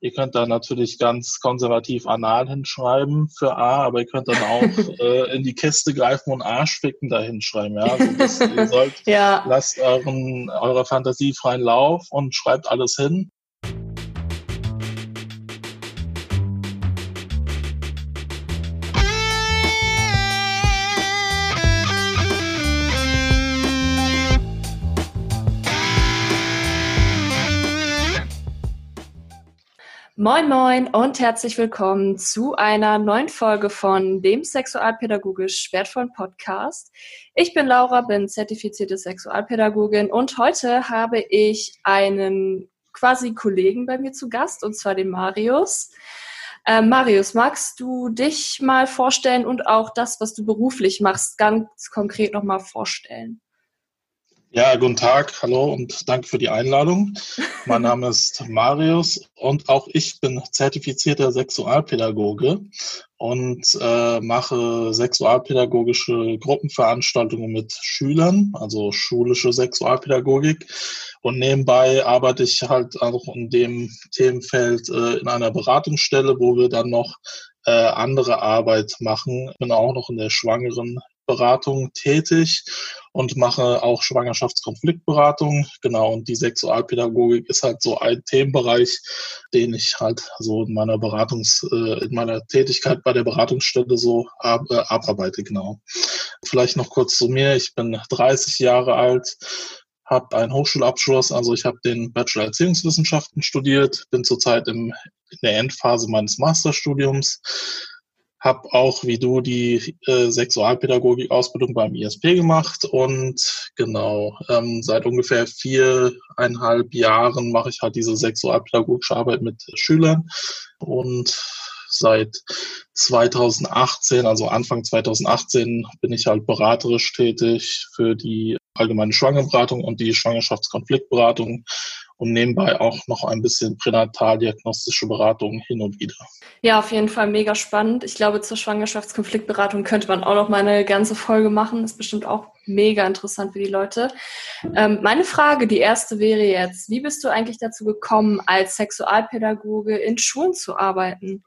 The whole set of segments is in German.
Ihr könnt da natürlich ganz konservativ anal hinschreiben für A, aber ihr könnt dann auch äh, in die Kiste greifen und Arschficken da hinschreiben. Ja? Also das, ihr sollt, ja. lasst euren, eurer Fantasie freien Lauf und schreibt alles hin. Moin Moin und herzlich willkommen zu einer neuen Folge von dem sexualpädagogisch wertvollen Podcast. Ich bin Laura, bin zertifizierte Sexualpädagogin und heute habe ich einen quasi Kollegen bei mir zu Gast und zwar den Marius. Äh, Marius, magst du dich mal vorstellen und auch das, was du beruflich machst, ganz konkret nochmal vorstellen? Ja, guten Tag, hallo und danke für die Einladung. Mein Name ist Marius und auch ich bin zertifizierter Sexualpädagoge und äh, mache sexualpädagogische Gruppenveranstaltungen mit Schülern, also schulische Sexualpädagogik. Und nebenbei arbeite ich halt auch in dem Themenfeld äh, in einer Beratungsstelle, wo wir dann noch äh, andere Arbeit machen. Ich bin auch noch in der schwangeren Beratung tätig und mache auch Schwangerschaftskonfliktberatung. Genau, und die Sexualpädagogik ist halt so ein Themenbereich, den ich halt so in meiner Beratungs, äh, in meiner Tätigkeit bei der Beratungsstelle so äh, abarbeite, genau. Vielleicht noch kurz zu mir. Ich bin 30 Jahre alt, habe einen Hochschulabschluss, also ich habe den Bachelor Erziehungswissenschaften studiert, bin zurzeit in der Endphase meines Masterstudiums habe auch wie du die äh, Sexualpädagogik-Ausbildung beim ISP gemacht und genau ähm, seit ungefähr viereinhalb Jahren mache ich halt diese sexualpädagogische Arbeit mit Schülern und seit 2018, also Anfang 2018, bin ich halt beraterisch tätig für die allgemeine Schwangerberatung und die Schwangerschaftskonfliktberatung und nebenbei auch noch ein bisschen pränataldiagnostische Beratung hin und wieder. Ja, auf jeden Fall mega spannend. Ich glaube, zur Schwangerschaftskonfliktberatung könnte man auch noch mal eine ganze Folge machen. Ist bestimmt auch mega interessant für die Leute. Ähm, meine Frage, die erste wäre jetzt, wie bist du eigentlich dazu gekommen, als Sexualpädagoge in Schulen zu arbeiten?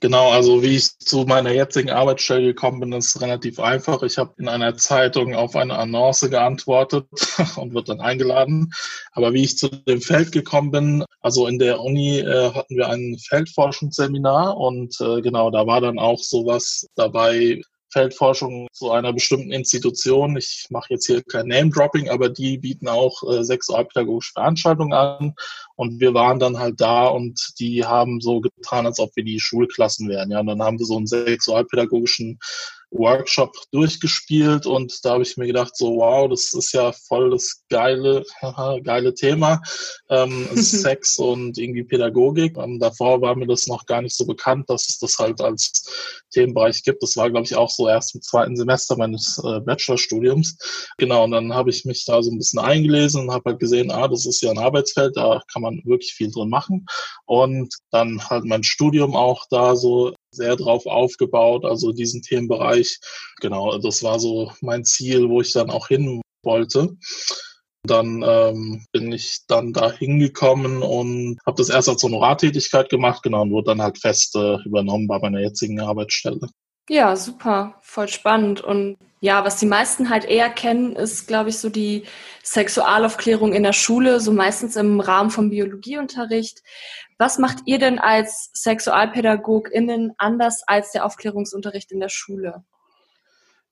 Genau, also wie ich zu meiner jetzigen Arbeitsstelle gekommen bin, ist relativ einfach. Ich habe in einer Zeitung auf eine Annonce geantwortet und wird dann eingeladen. Aber wie ich zu dem Feld gekommen bin, also in der Uni äh, hatten wir ein Feldforschungsseminar und äh, genau, da war dann auch sowas dabei, Feldforschung zu einer bestimmten Institution. Ich mache jetzt hier kein Name-Dropping, aber die bieten auch äh, sexualpädagogische Veranstaltungen an. Und wir waren dann halt da und die haben so getan, als ob wir die Schulklassen wären. Ja, und dann haben wir so einen sexualpädagogischen Workshop durchgespielt und da habe ich mir gedacht, so wow, das ist ja voll das geile, geile Thema, ähm, Sex und irgendwie Pädagogik. Ähm, davor war mir das noch gar nicht so bekannt, dass es das halt als Themenbereich gibt. Das war, glaube ich, auch so erst im zweiten Semester meines äh, Bachelorstudiums. Genau, und dann habe ich mich da so ein bisschen eingelesen und habe halt gesehen, ah, das ist ja ein Arbeitsfeld, da kann man wirklich viel drin machen. Und dann halt mein Studium auch da so sehr drauf aufgebaut, also diesen Themenbereich. Genau, das war so mein Ziel, wo ich dann auch hin wollte. Dann ähm, bin ich dann da hingekommen und habe das erst als Honorartätigkeit gemacht, genau, und wurde dann halt fest äh, übernommen bei meiner jetzigen Arbeitsstelle. Ja, super, voll spannend. Und ja, was die meisten halt eher kennen, ist, glaube ich, so die Sexualaufklärung in der Schule, so meistens im Rahmen vom Biologieunterricht. Was macht ihr denn als SexualpädagogInnen anders als der Aufklärungsunterricht in der Schule?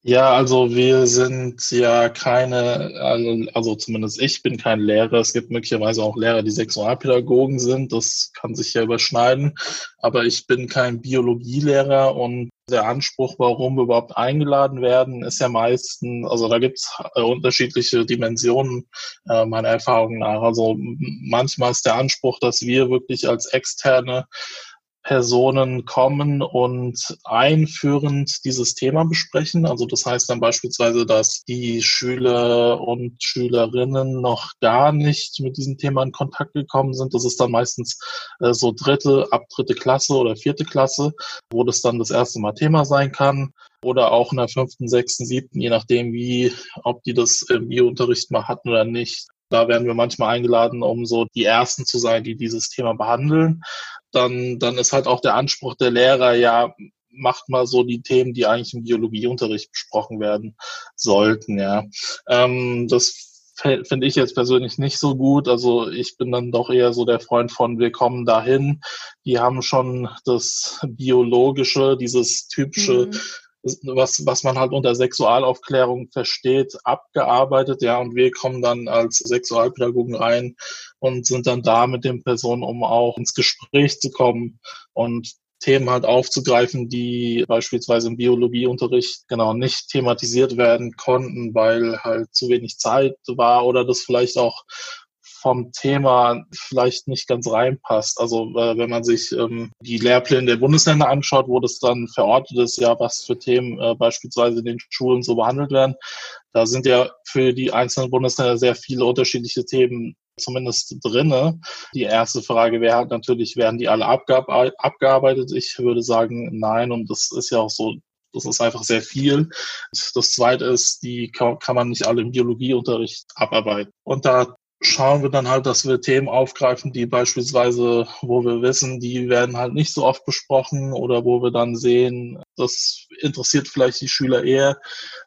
Ja, also wir sind ja keine, also zumindest ich bin kein Lehrer. Es gibt möglicherweise auch Lehrer, die Sexualpädagogen sind. Das kann sich ja überschneiden. Aber ich bin kein Biologielehrer und der Anspruch, warum wir überhaupt eingeladen werden, ist ja meistens, also da gibt's äh, unterschiedliche Dimensionen äh, meiner Erfahrung nach. Also manchmal ist der Anspruch, dass wir wirklich als externe Personen kommen und einführend dieses Thema besprechen. Also das heißt dann beispielsweise, dass die Schüler und Schülerinnen noch gar nicht mit diesem Thema in Kontakt gekommen sind. Das ist dann meistens äh, so dritte, ab dritte Klasse oder vierte Klasse, wo das dann das erste Mal Thema sein kann. Oder auch in der fünften, sechsten, siebten, je nachdem wie, ob die das im Biounterricht mal hatten oder nicht. Da werden wir manchmal eingeladen, um so die Ersten zu sein, die dieses Thema behandeln. Dann, dann ist halt auch der Anspruch der Lehrer, ja, macht mal so die Themen, die eigentlich im Biologieunterricht besprochen werden sollten, ja. Ähm, das finde ich jetzt persönlich nicht so gut. Also ich bin dann doch eher so der Freund von, wir kommen dahin. Die haben schon das Biologische, dieses typische, mhm. Was, was man halt unter Sexualaufklärung versteht, abgearbeitet. Ja, und wir kommen dann als Sexualpädagogen rein und sind dann da mit den Personen, um auch ins Gespräch zu kommen. Und Themen halt aufzugreifen, die beispielsweise im Biologieunterricht genau nicht thematisiert werden konnten, weil halt zu wenig Zeit war oder das vielleicht auch vom Thema vielleicht nicht ganz reinpasst. Also äh, wenn man sich ähm, die Lehrpläne der Bundesländer anschaut, wo das dann verortet ist, ja, was für Themen äh, beispielsweise in den Schulen so behandelt werden, da sind ja für die einzelnen Bundesländer sehr viele unterschiedliche Themen zumindest drinne. Die erste Frage wäre halt natürlich, werden die alle abgearbeitet? Ich würde sagen, nein. Und das ist ja auch so, das ist einfach sehr viel. Das zweite ist, die kann man nicht alle im Biologieunterricht abarbeiten. Und da schauen wir dann halt, dass wir Themen aufgreifen, die beispielsweise, wo wir wissen, die werden halt nicht so oft besprochen oder wo wir dann sehen, das interessiert vielleicht die Schüler eher.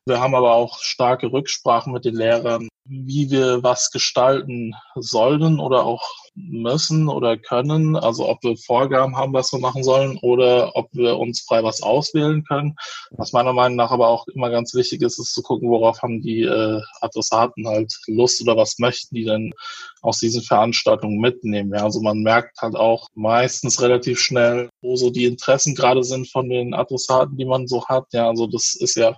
Wir haben aber auch starke Rücksprachen mit den Lehrern, wie wir was gestalten sollen oder auch müssen oder können. Also ob wir Vorgaben haben, was wir machen sollen oder ob wir uns frei was auswählen können. Was meiner Meinung nach aber auch immer ganz wichtig ist, ist zu gucken, worauf haben die äh, Adressaten halt Lust oder was möchten die denn aus diesen Veranstaltungen mitnehmen. Ja, also man merkt halt auch meistens relativ schnell, wo so die Interessen gerade sind von den Adressaten, die man so hat. Ja, also das ist ja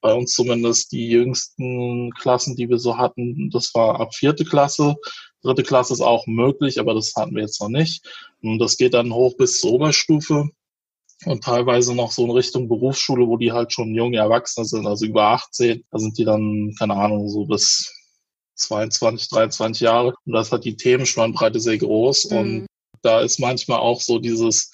bei uns zumindest die jüngsten Klassen, die wir so hatten, das war ab vierte Klasse. Dritte Klasse ist auch möglich, aber das hatten wir jetzt noch nicht. Und das geht dann hoch bis zur Oberstufe und teilweise noch so in Richtung Berufsschule, wo die halt schon junge Erwachsene sind, also über 18. Da sind die dann, keine Ahnung, so bis 22, 23 Jahre. Und das hat die Themenspannbreite sehr groß. Mhm. Und da ist manchmal auch so dieses,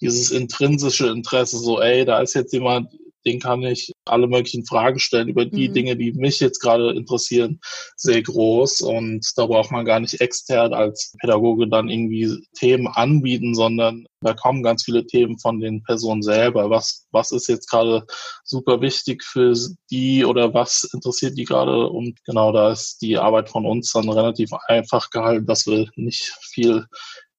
dieses intrinsische Interesse, so, ey, da ist jetzt jemand, den kann ich alle möglichen Fragen stellen über die mhm. Dinge, die mich jetzt gerade interessieren, sehr groß. Und da braucht man gar nicht extern als Pädagoge dann irgendwie Themen anbieten, sondern da kommen ganz viele Themen von den Personen selber. Was, was ist jetzt gerade super wichtig für die oder was interessiert die gerade? Und genau da ist die Arbeit von uns dann relativ einfach gehalten, dass wir nicht viel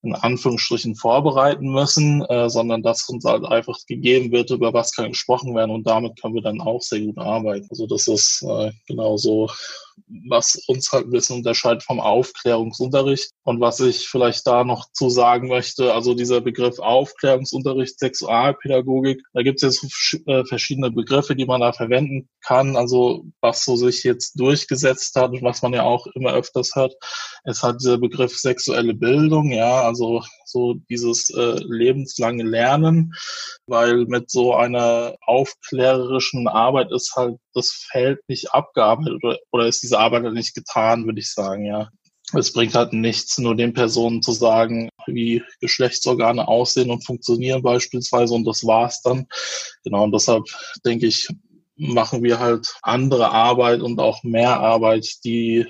in Anführungsstrichen vorbereiten müssen, äh, sondern dass uns halt einfach gegeben wird, über was kann gesprochen werden und damit können wir dann auch sehr gut arbeiten. Also das ist äh, genau so was uns halt ein bisschen unterscheidet vom Aufklärungsunterricht. Und was ich vielleicht da noch zu sagen möchte, also dieser Begriff Aufklärungsunterricht, Sexualpädagogik, da gibt es jetzt äh, verschiedene Begriffe, die man da verwenden kann. Also was so sich jetzt durchgesetzt hat und was man ja auch immer öfters hört, ist halt dieser Begriff sexuelle Bildung, ja, also so dieses äh, lebenslange Lernen, weil mit so einer aufklärerischen Arbeit ist halt das Feld nicht abgearbeitet oder, oder ist diese Arbeit halt nicht getan, würde ich sagen, ja. Es bringt halt nichts, nur den Personen zu sagen, wie Geschlechtsorgane aussehen und funktionieren beispielsweise und das war's dann. Genau, und deshalb denke ich, machen wir halt andere Arbeit und auch mehr Arbeit, die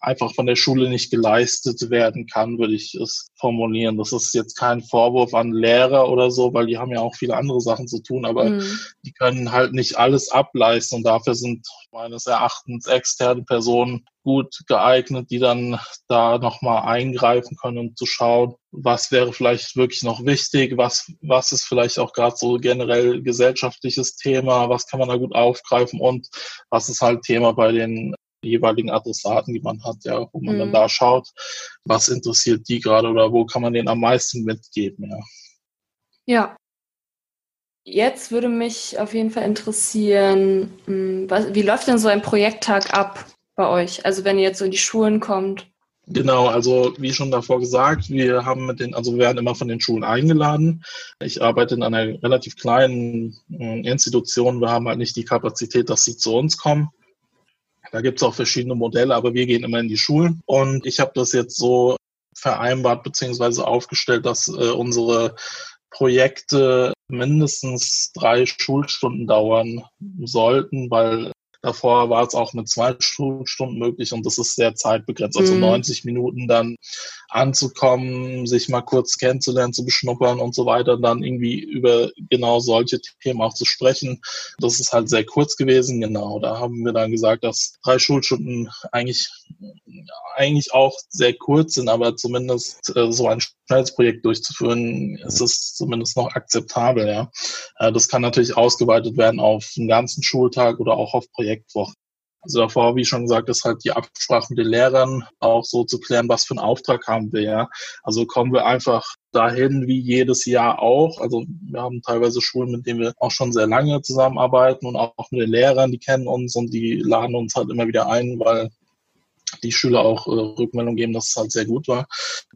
einfach von der Schule nicht geleistet werden kann, würde ich es formulieren. Das ist jetzt kein Vorwurf an Lehrer oder so, weil die haben ja auch viele andere Sachen zu tun, aber mhm. die können halt nicht alles ableisten und dafür sind meines Erachtens externe Personen gut geeignet, die dann da nochmal eingreifen können, um zu schauen, was wäre vielleicht wirklich noch wichtig, was, was ist vielleicht auch gerade so generell gesellschaftliches Thema, was kann man da gut aufgreifen und was ist halt Thema bei den jeweiligen Adressaten, die man hat, ja, wo man mhm. dann da schaut, was interessiert die gerade oder wo kann man denen am meisten mitgeben, ja. Ja. Jetzt würde mich auf jeden Fall interessieren, hm, was, wie läuft denn so ein Projekttag ab bei euch? Also wenn ihr jetzt so in die Schulen kommt. Genau, also wie schon davor gesagt, wir haben mit den, also wir werden immer von den Schulen eingeladen. Ich arbeite in einer relativ kleinen hm, Institution. Wir haben halt nicht die Kapazität, dass sie zu uns kommen. Da gibt es auch verschiedene Modelle, aber wir gehen immer in die Schulen. Und ich habe das jetzt so vereinbart bzw. aufgestellt, dass äh, unsere Projekte mindestens drei Schulstunden dauern sollten, weil Davor war es auch mit zwei Stunden möglich und das ist sehr zeitbegrenzt. Also mhm. 90 Minuten dann anzukommen, sich mal kurz kennenzulernen, zu beschnuppern und so weiter, dann irgendwie über genau solche Themen auch zu sprechen. Das ist halt sehr kurz gewesen, genau. Da haben wir dann gesagt, dass drei Schulstunden eigentlich, eigentlich auch sehr kurz sind, aber zumindest äh, so ein schnelles Projekt durchzuführen, ist es zumindest noch akzeptabel, ja. Äh, das kann natürlich ausgeweitet werden auf einen ganzen Schultag oder auch auf Projektwochen. Also davor, wie schon gesagt, ist halt die Absprache mit den Lehrern auch so zu klären, was für einen Auftrag haben wir, ja. Also kommen wir einfach dahin wie jedes Jahr auch. Also wir haben teilweise Schulen, mit denen wir auch schon sehr lange zusammenarbeiten und auch mit den Lehrern, die kennen uns und die laden uns halt immer wieder ein, weil die Schüler auch äh, Rückmeldung geben, dass es halt sehr gut war.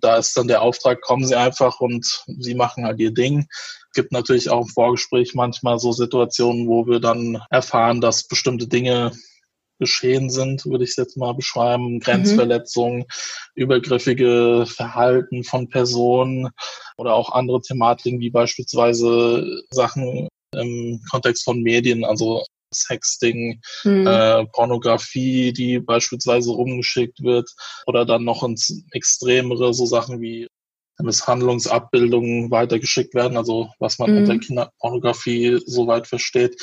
Da ist dann der Auftrag, kommen Sie einfach und Sie machen halt Ihr Ding. Es gibt natürlich auch im Vorgespräch manchmal so Situationen, wo wir dann erfahren, dass bestimmte Dinge geschehen sind, würde ich es jetzt mal beschreiben. Grenzverletzungen, mhm. übergriffige Verhalten von Personen oder auch andere Thematiken wie beispielsweise Sachen im Kontext von Medien, also Sexting, mhm. äh, Pornografie, die beispielsweise rumgeschickt wird oder dann noch ins Extremere so Sachen wie Misshandlungsabbildungen weitergeschickt werden, also was man mhm. unter Kinderpornografie soweit versteht,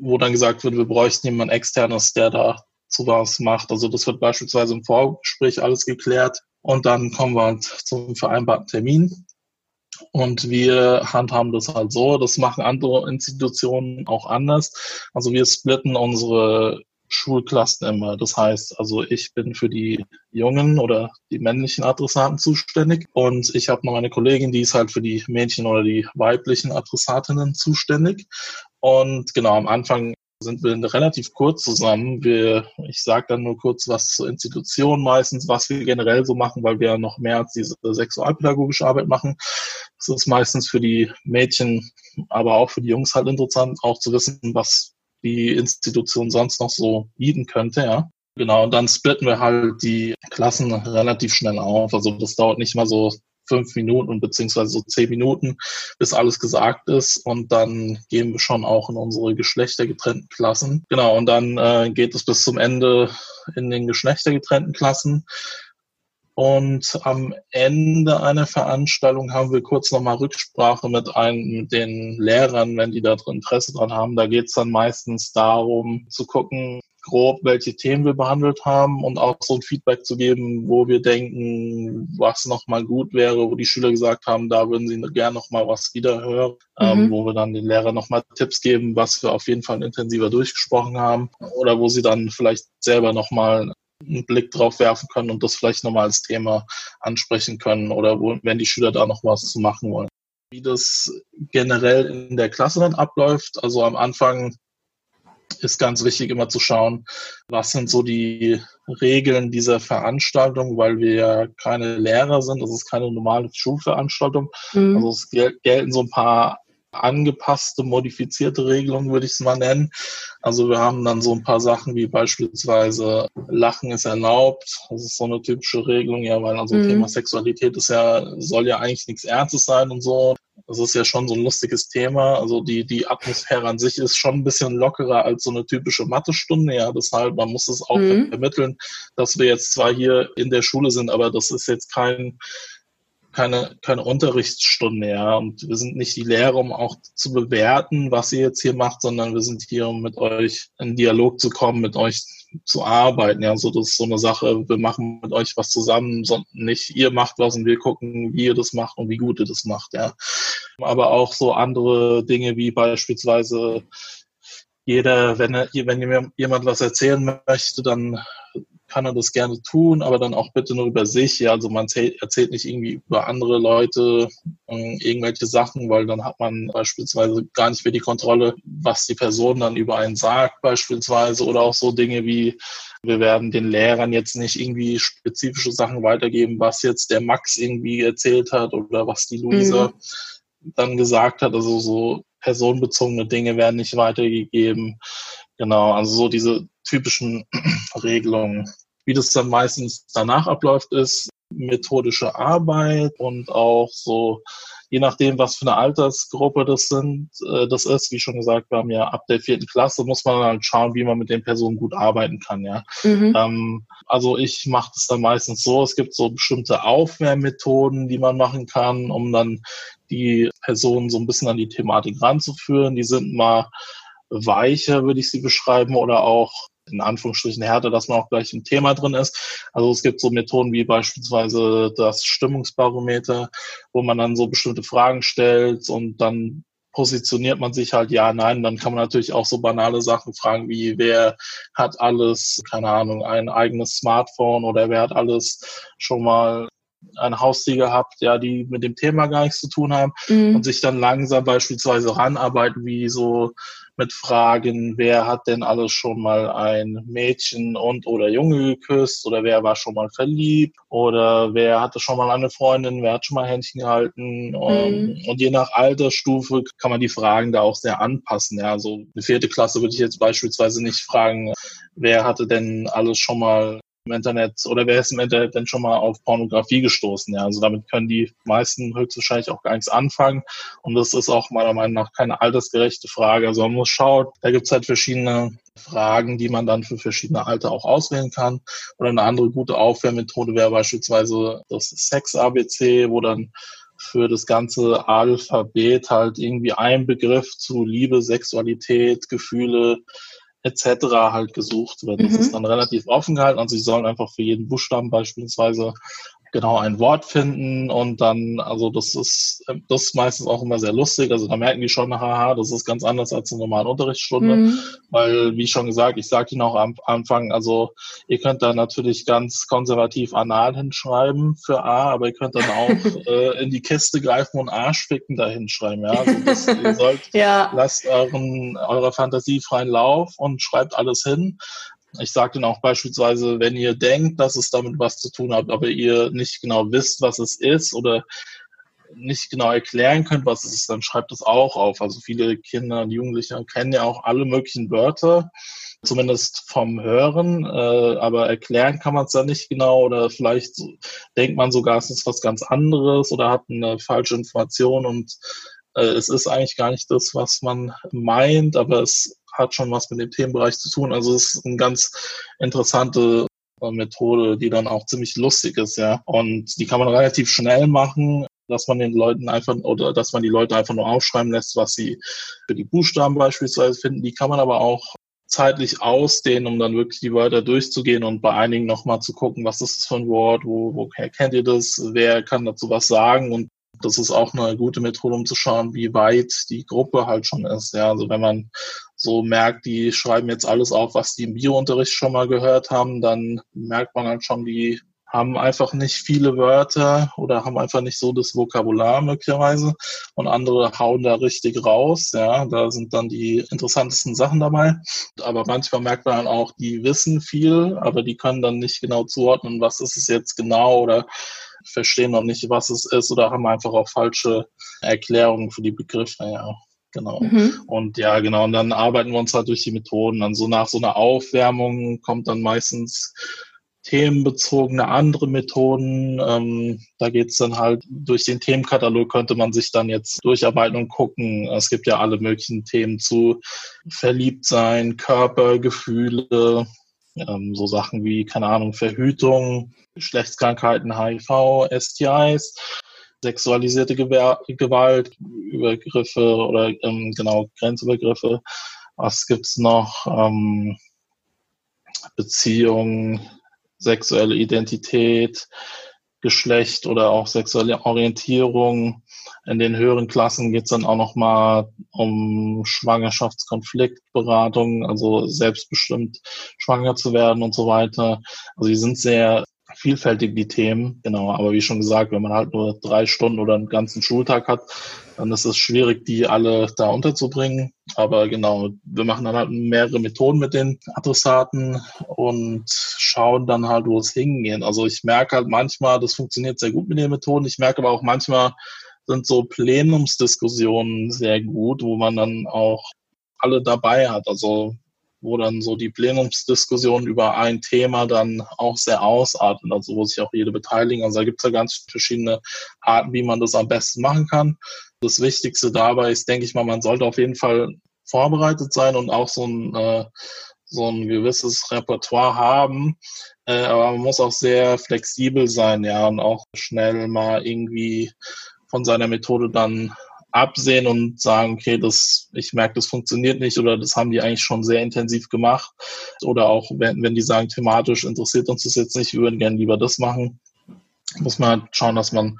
wo dann gesagt wird, wir bräuchten jemanden externes, der da zu was macht. Also das wird beispielsweise im Vorgespräch alles geklärt und dann kommen wir halt zum vereinbarten Termin. Und wir handhaben das halt so, das machen andere Institutionen auch anders. Also wir splitten unsere Schulklassen immer. Das heißt, also ich bin für die jungen oder die männlichen Adressaten zuständig und ich habe noch eine Kollegin, die ist halt für die Mädchen oder die weiblichen Adressatinnen zuständig. Und genau am Anfang sind wir relativ kurz zusammen. Wir, ich sage dann nur kurz was zur Institution meistens, was wir generell so machen, weil wir noch mehr als diese sexualpädagogische Arbeit machen. Das ist meistens für die Mädchen, aber auch für die Jungs halt interessant, auch zu wissen, was die Institution sonst noch so bieten könnte, ja. Genau, und dann splitten wir halt die Klassen relativ schnell auf. Also das dauert nicht mal so fünf Minuten beziehungsweise so zehn Minuten, bis alles gesagt ist. Und dann gehen wir schon auch in unsere geschlechtergetrennten Klassen. Genau, und dann äh, geht es bis zum Ende in den geschlechtergetrennten Klassen. Und am Ende einer Veranstaltung haben wir kurz nochmal Rücksprache mit, einem, mit den Lehrern, wenn die da drin Interesse dran haben. Da geht es dann meistens darum zu gucken, grob, welche Themen wir behandelt haben und auch so ein Feedback zu geben, wo wir denken, was nochmal gut wäre, wo die Schüler gesagt haben, da würden sie gerne nochmal was wiederhören, ähm, mhm. ähm, wo wir dann den Lehrern nochmal Tipps geben, was wir auf jeden Fall intensiver durchgesprochen haben oder wo sie dann vielleicht selber nochmal einen Blick drauf werfen können und das vielleicht nochmal als Thema ansprechen können oder wo, wenn die Schüler da noch was zu machen wollen. Wie das generell in der Klasse dann abläuft, also am Anfang ist ganz wichtig immer zu schauen, was sind so die Regeln dieser Veranstaltung, weil wir ja keine Lehrer sind, das ist keine normale Schulveranstaltung. Mhm. Also es gelten so ein paar angepasste, modifizierte Regelung, würde ich es mal nennen. Also wir haben dann so ein paar Sachen wie beispielsweise Lachen ist erlaubt. Das ist so eine typische Regelung, ja, weil also mhm. Thema Sexualität ist ja, soll ja eigentlich nichts Ernstes sein und so. Das ist ja schon so ein lustiges Thema. Also die, die Atmosphäre an sich ist schon ein bisschen lockerer als so eine typische Mathestunde. Ja, deshalb, man muss es auch mhm. vermitteln, dass wir jetzt zwar hier in der Schule sind, aber das ist jetzt kein keine, keine Unterrichtsstunde, ja. Und wir sind nicht die Lehrer, um auch zu bewerten, was ihr jetzt hier macht, sondern wir sind hier, um mit euch in Dialog zu kommen, mit euch zu arbeiten. Ja, so das ist so eine Sache. Wir machen mit euch was zusammen, sondern nicht ihr macht was und wir gucken, wie ihr das macht und wie gut ihr das macht. Ja, aber auch so andere Dinge wie beispielsweise jeder, wenn er, wenn jemand was erzählen möchte, dann kann er das gerne tun, aber dann auch bitte nur über sich. Ja, also man erzählt nicht irgendwie über andere Leute äh, irgendwelche Sachen, weil dann hat man beispielsweise gar nicht mehr die Kontrolle, was die Person dann über einen sagt beispielsweise oder auch so Dinge wie wir werden den Lehrern jetzt nicht irgendwie spezifische Sachen weitergeben, was jetzt der Max irgendwie erzählt hat oder was die Luisa mhm. dann gesagt hat. Also so personenbezogene Dinge werden nicht weitergegeben. Genau, also so diese typischen Regelungen. Wie das dann meistens danach abläuft, ist methodische Arbeit und auch so je nachdem, was für eine Altersgruppe das sind, äh, das ist, wie schon gesagt, wir haben ja ab der vierten Klasse, muss man halt schauen, wie man mit den Personen gut arbeiten kann, ja. Mhm. Ähm, also ich mache das dann meistens so, es gibt so bestimmte Aufwärmmethoden, die man machen kann, um dann die Personen so ein bisschen an die Thematik ranzuführen. Die sind mal weicher, würde ich sie beschreiben, oder auch in Anführungsstrichen härter, dass man auch gleich im Thema drin ist. Also es gibt so Methoden wie beispielsweise das Stimmungsbarometer, wo man dann so bestimmte Fragen stellt und dann positioniert man sich halt ja, nein, dann kann man natürlich auch so banale Sachen fragen wie, wer hat alles, keine Ahnung, ein eigenes Smartphone oder wer hat alles schon mal ein Haustier gehabt, ja, die mit dem Thema gar nichts zu tun haben mhm. und sich dann langsam beispielsweise ranarbeiten, wie so mit Fragen, wer hat denn alles schon mal ein Mädchen und oder Junge geküsst oder wer war schon mal verliebt oder wer hatte schon mal eine Freundin, wer hat schon mal Händchen gehalten und, mhm. und je nach Altersstufe kann man die Fragen da auch sehr anpassen. Ja, also eine vierte Klasse würde ich jetzt beispielsweise nicht fragen, wer hatte denn alles schon mal im Internet oder wer ist im Internet denn schon mal auf Pornografie gestoßen? Ja, also damit können die meisten höchstwahrscheinlich auch gar nichts anfangen. Und das ist auch meiner Meinung nach keine altersgerechte Frage. Also man muss schauen, da gibt es halt verschiedene Fragen, die man dann für verschiedene Alter auch auswählen kann. Oder eine andere gute Aufwärmmethode wäre beispielsweise das Sex-ABC, wo dann für das ganze Alphabet halt irgendwie ein Begriff zu Liebe, Sexualität, Gefühle, etc. halt gesucht wird. Das mhm. ist dann relativ offen gehalten. Also sie sollen einfach für jeden Buchstaben beispielsweise genau ein Wort finden und dann, also das ist, das ist meistens auch immer sehr lustig. Also da merken die schon, haha, das ist ganz anders als eine normale Unterrichtsstunde, mhm. weil, wie schon gesagt, ich sage Ihnen auch am Anfang, also ihr könnt da natürlich ganz konservativ anal hinschreiben für A, aber ihr könnt dann auch äh, in die Kiste greifen und Arschficken da hinschreiben, ja. Also das, ihr sollt, ja. lasst euren, eurer Fantasie freien Lauf und schreibt alles hin. Ich sage dann auch beispielsweise, wenn ihr denkt, dass es damit was zu tun hat, aber ihr nicht genau wisst, was es ist oder nicht genau erklären könnt, was es ist, dann schreibt es auch auf. Also viele Kinder und Jugendliche kennen ja auch alle möglichen Wörter, zumindest vom Hören, äh, aber erklären kann man es ja nicht genau oder vielleicht denkt man sogar, es ist was ganz anderes oder hat eine falsche Information und äh, es ist eigentlich gar nicht das, was man meint, aber es hat schon was mit dem Themenbereich zu tun. Also es ist eine ganz interessante äh, Methode, die dann auch ziemlich lustig ist, ja. Und die kann man relativ schnell machen, dass man den Leuten einfach oder dass man die Leute einfach nur aufschreiben lässt, was sie für die Buchstaben beispielsweise finden. Die kann man aber auch zeitlich ausdehnen, um dann wirklich die Wörter durchzugehen und bei einigen nochmal zu gucken, was ist das für ein Wort, wo, woher kennt ihr das, wer kann dazu was sagen und das ist auch eine gute Methode, um zu schauen, wie weit die Gruppe halt schon ist. Ja, also wenn man so merkt, die schreiben jetzt alles auf, was die im Biounterricht schon mal gehört haben, dann merkt man halt schon, die haben einfach nicht viele Wörter oder haben einfach nicht so das Vokabular möglicherweise und andere hauen da richtig raus. Ja, da sind dann die interessantesten Sachen dabei. Aber manchmal merkt man auch, die wissen viel, aber die können dann nicht genau zuordnen, was ist es jetzt genau oder verstehen noch nicht, was es ist oder haben einfach auch falsche Erklärungen für die Begriffe. Ja, genau. Mhm. Und ja, genau. Und dann arbeiten wir uns halt durch die Methoden. Dann so nach so einer Aufwärmung kommt dann meistens themenbezogene andere Methoden. Ähm, da geht's dann halt durch den Themenkatalog könnte man sich dann jetzt durcharbeiten und gucken. Es gibt ja alle möglichen Themen zu Verliebtsein, Körper, Gefühle, ähm, so Sachen wie, keine Ahnung, Verhütung, Geschlechtskrankheiten, HIV, STIs, sexualisierte Gewer Gewalt, Übergriffe oder ähm, genau Grenzübergriffe. Was gibt's noch? Ähm, Beziehung, sexuelle Identität, Geschlecht oder auch sexuelle Orientierung. In den höheren Klassen geht es dann auch nochmal um Schwangerschaftskonfliktberatung, also selbstbestimmt schwanger zu werden und so weiter. Also die sind sehr vielfältig, die Themen, genau. Aber wie schon gesagt, wenn man halt nur drei Stunden oder einen ganzen Schultag hat, dann ist es schwierig, die alle da unterzubringen. Aber genau, wir machen dann halt mehrere Methoden mit den Adressaten und schauen dann halt, wo es hingeht. Also ich merke halt manchmal, das funktioniert sehr gut mit den Methoden. Ich merke aber auch manchmal sind so Plenumsdiskussionen sehr gut, wo man dann auch alle dabei hat. Also wo dann so die Plenumsdiskussion über ein Thema dann auch sehr ausartet, also wo sich auch jede beteiligen. Also da gibt es ja ganz verschiedene Arten, wie man das am besten machen kann. Das Wichtigste dabei ist, denke ich mal, man sollte auf jeden Fall vorbereitet sein und auch so ein, äh, so ein gewisses Repertoire haben. Äh, aber man muss auch sehr flexibel sein, ja, und auch schnell mal irgendwie von seiner Methode dann absehen und sagen, okay, das, ich merke, das funktioniert nicht oder das haben die eigentlich schon sehr intensiv gemacht. Oder auch, wenn, wenn die sagen, thematisch interessiert uns das jetzt nicht, wir würden gerne lieber das machen, muss man halt schauen, dass man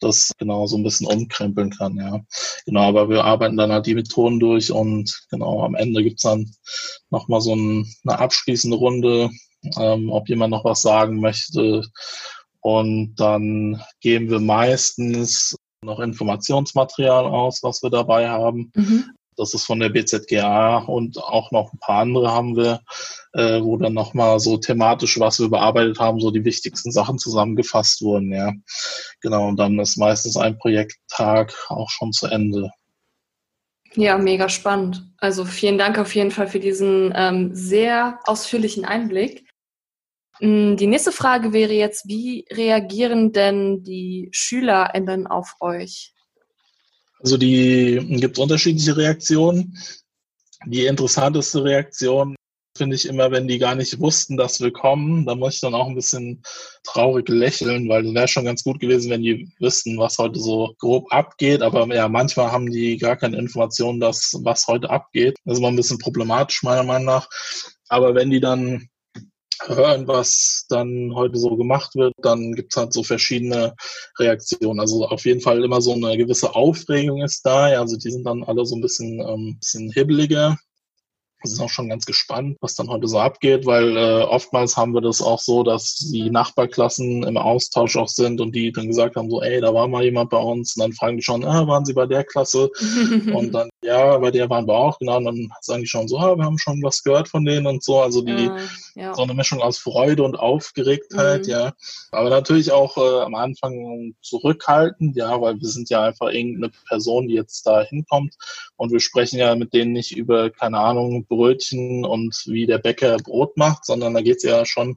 das genau so ein bisschen umkrempeln kann, ja. Genau, aber wir arbeiten dann halt die Methoden durch und genau am Ende gibt's dann nochmal so ein, eine abschließende Runde, ähm, ob jemand noch was sagen möchte. Und dann geben wir meistens noch Informationsmaterial aus, was wir dabei haben. Mhm. Das ist von der BZGA und auch noch ein paar andere haben wir, äh, wo dann nochmal so thematisch, was wir bearbeitet haben, so die wichtigsten Sachen zusammengefasst wurden, ja. Genau, und dann ist meistens ein Projekttag auch schon zu Ende. Ja, mega spannend. Also vielen Dank auf jeden Fall für diesen ähm, sehr ausführlichen Einblick. Mm, die nächste Frage wäre jetzt, wie reagieren denn die SchülerInnen auf euch? Also die gibt unterschiedliche Reaktionen. Die interessanteste Reaktion finde ich immer, wenn die gar nicht wussten, dass wir kommen. Da muss ich dann auch ein bisschen traurig lächeln, weil es wäre schon ganz gut gewesen, wenn die wüssten, was heute so grob abgeht. Aber ja, manchmal haben die gar keine Informationen, was heute abgeht. Das ist immer ein bisschen problematisch, meiner Meinung nach. Aber wenn die dann hören, was dann heute so gemacht wird, dann gibt's halt so verschiedene Reaktionen. Also auf jeden Fall immer so eine gewisse Aufregung ist da. Ja, also die sind dann alle so ein bisschen, ähm, bisschen hibbeliger wir sind auch schon ganz gespannt, was dann heute so abgeht, weil äh, oftmals haben wir das auch so, dass die Nachbarklassen im Austausch auch sind und die dann gesagt haben, so, ey, da war mal jemand bei uns und dann fragen die schon, ah, waren sie bei der Klasse? und dann, ja, bei der waren wir auch, genau, und dann sagen die schon so, ah, wir haben schon was gehört von denen und so, also die, ja, ja. so eine Mischung aus Freude und Aufgeregtheit, mhm. ja. Aber natürlich auch äh, am Anfang zurückhaltend, ja, weil wir sind ja einfach irgendeine Person, die jetzt da hinkommt und wir sprechen ja mit denen nicht über, keine Ahnung, Brötchen und wie der Bäcker Brot macht, sondern da geht es ja schon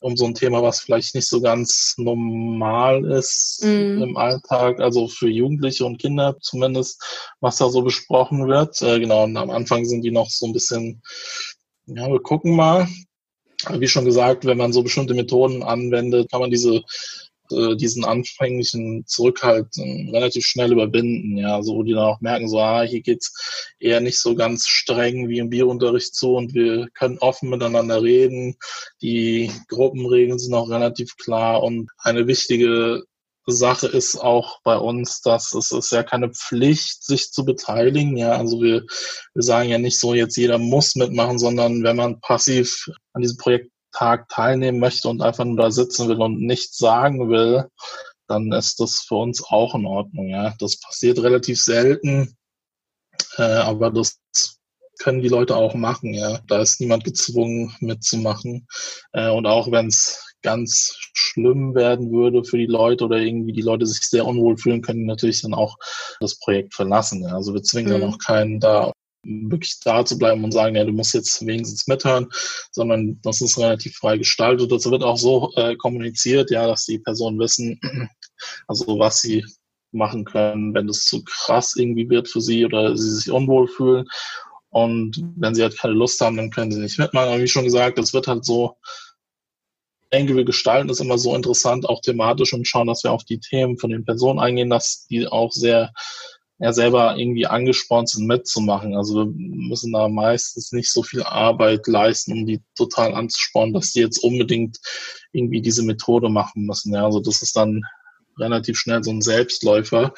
um so ein Thema, was vielleicht nicht so ganz normal ist mm. im Alltag, also für Jugendliche und Kinder zumindest, was da so besprochen wird. Äh, genau, und am Anfang sind die noch so ein bisschen, ja, wir gucken mal. Wie schon gesagt, wenn man so bestimmte Methoden anwendet, kann man diese äh, diesen anfänglichen Zurückhalt äh, relativ schnell überwinden, ja, so die dann auch merken, so, ah, hier geht's eher nicht so ganz streng wie im Bierunterricht zu und wir können offen miteinander reden. Die Gruppenregeln sind auch relativ klar und eine wichtige Sache ist auch bei uns, dass es ist ja keine Pflicht, sich zu beteiligen. Ja, also wir, wir sagen ja nicht so, jetzt jeder muss mitmachen, sondern wenn man passiv an diesem Projekt Tag teilnehmen möchte und einfach nur da sitzen will und nichts sagen will, dann ist das für uns auch in Ordnung. Ja, das passiert relativ selten, äh, aber das können die Leute auch machen. Ja, da ist niemand gezwungen mitzumachen äh, und auch wenn es ganz schlimm werden würde für die Leute oder irgendwie die Leute sich sehr unwohl fühlen, können die natürlich dann auch das Projekt verlassen. Ja. Also wir zwingen mhm. dann auch keinen da wirklich da zu bleiben und sagen, ja, du musst jetzt wenigstens mithören, sondern das ist relativ frei gestaltet. Das wird auch so äh, kommuniziert, ja, dass die Personen wissen, also was sie machen können, wenn das zu krass irgendwie wird für sie oder sie sich unwohl fühlen. Und wenn sie halt keine Lust haben, dann können sie nicht mitmachen. Aber wie schon gesagt, das wird halt so, ich denke, wir gestalten das immer so interessant, auch thematisch und schauen, dass wir auf die Themen von den Personen eingehen, dass die auch sehr ja selber irgendwie angespornt sind mitzumachen. Also wir müssen da meistens nicht so viel Arbeit leisten, um die total anzuspornen, dass die jetzt unbedingt irgendwie diese Methode machen müssen. Ja, also das ist dann relativ schnell so ein Selbstläufer,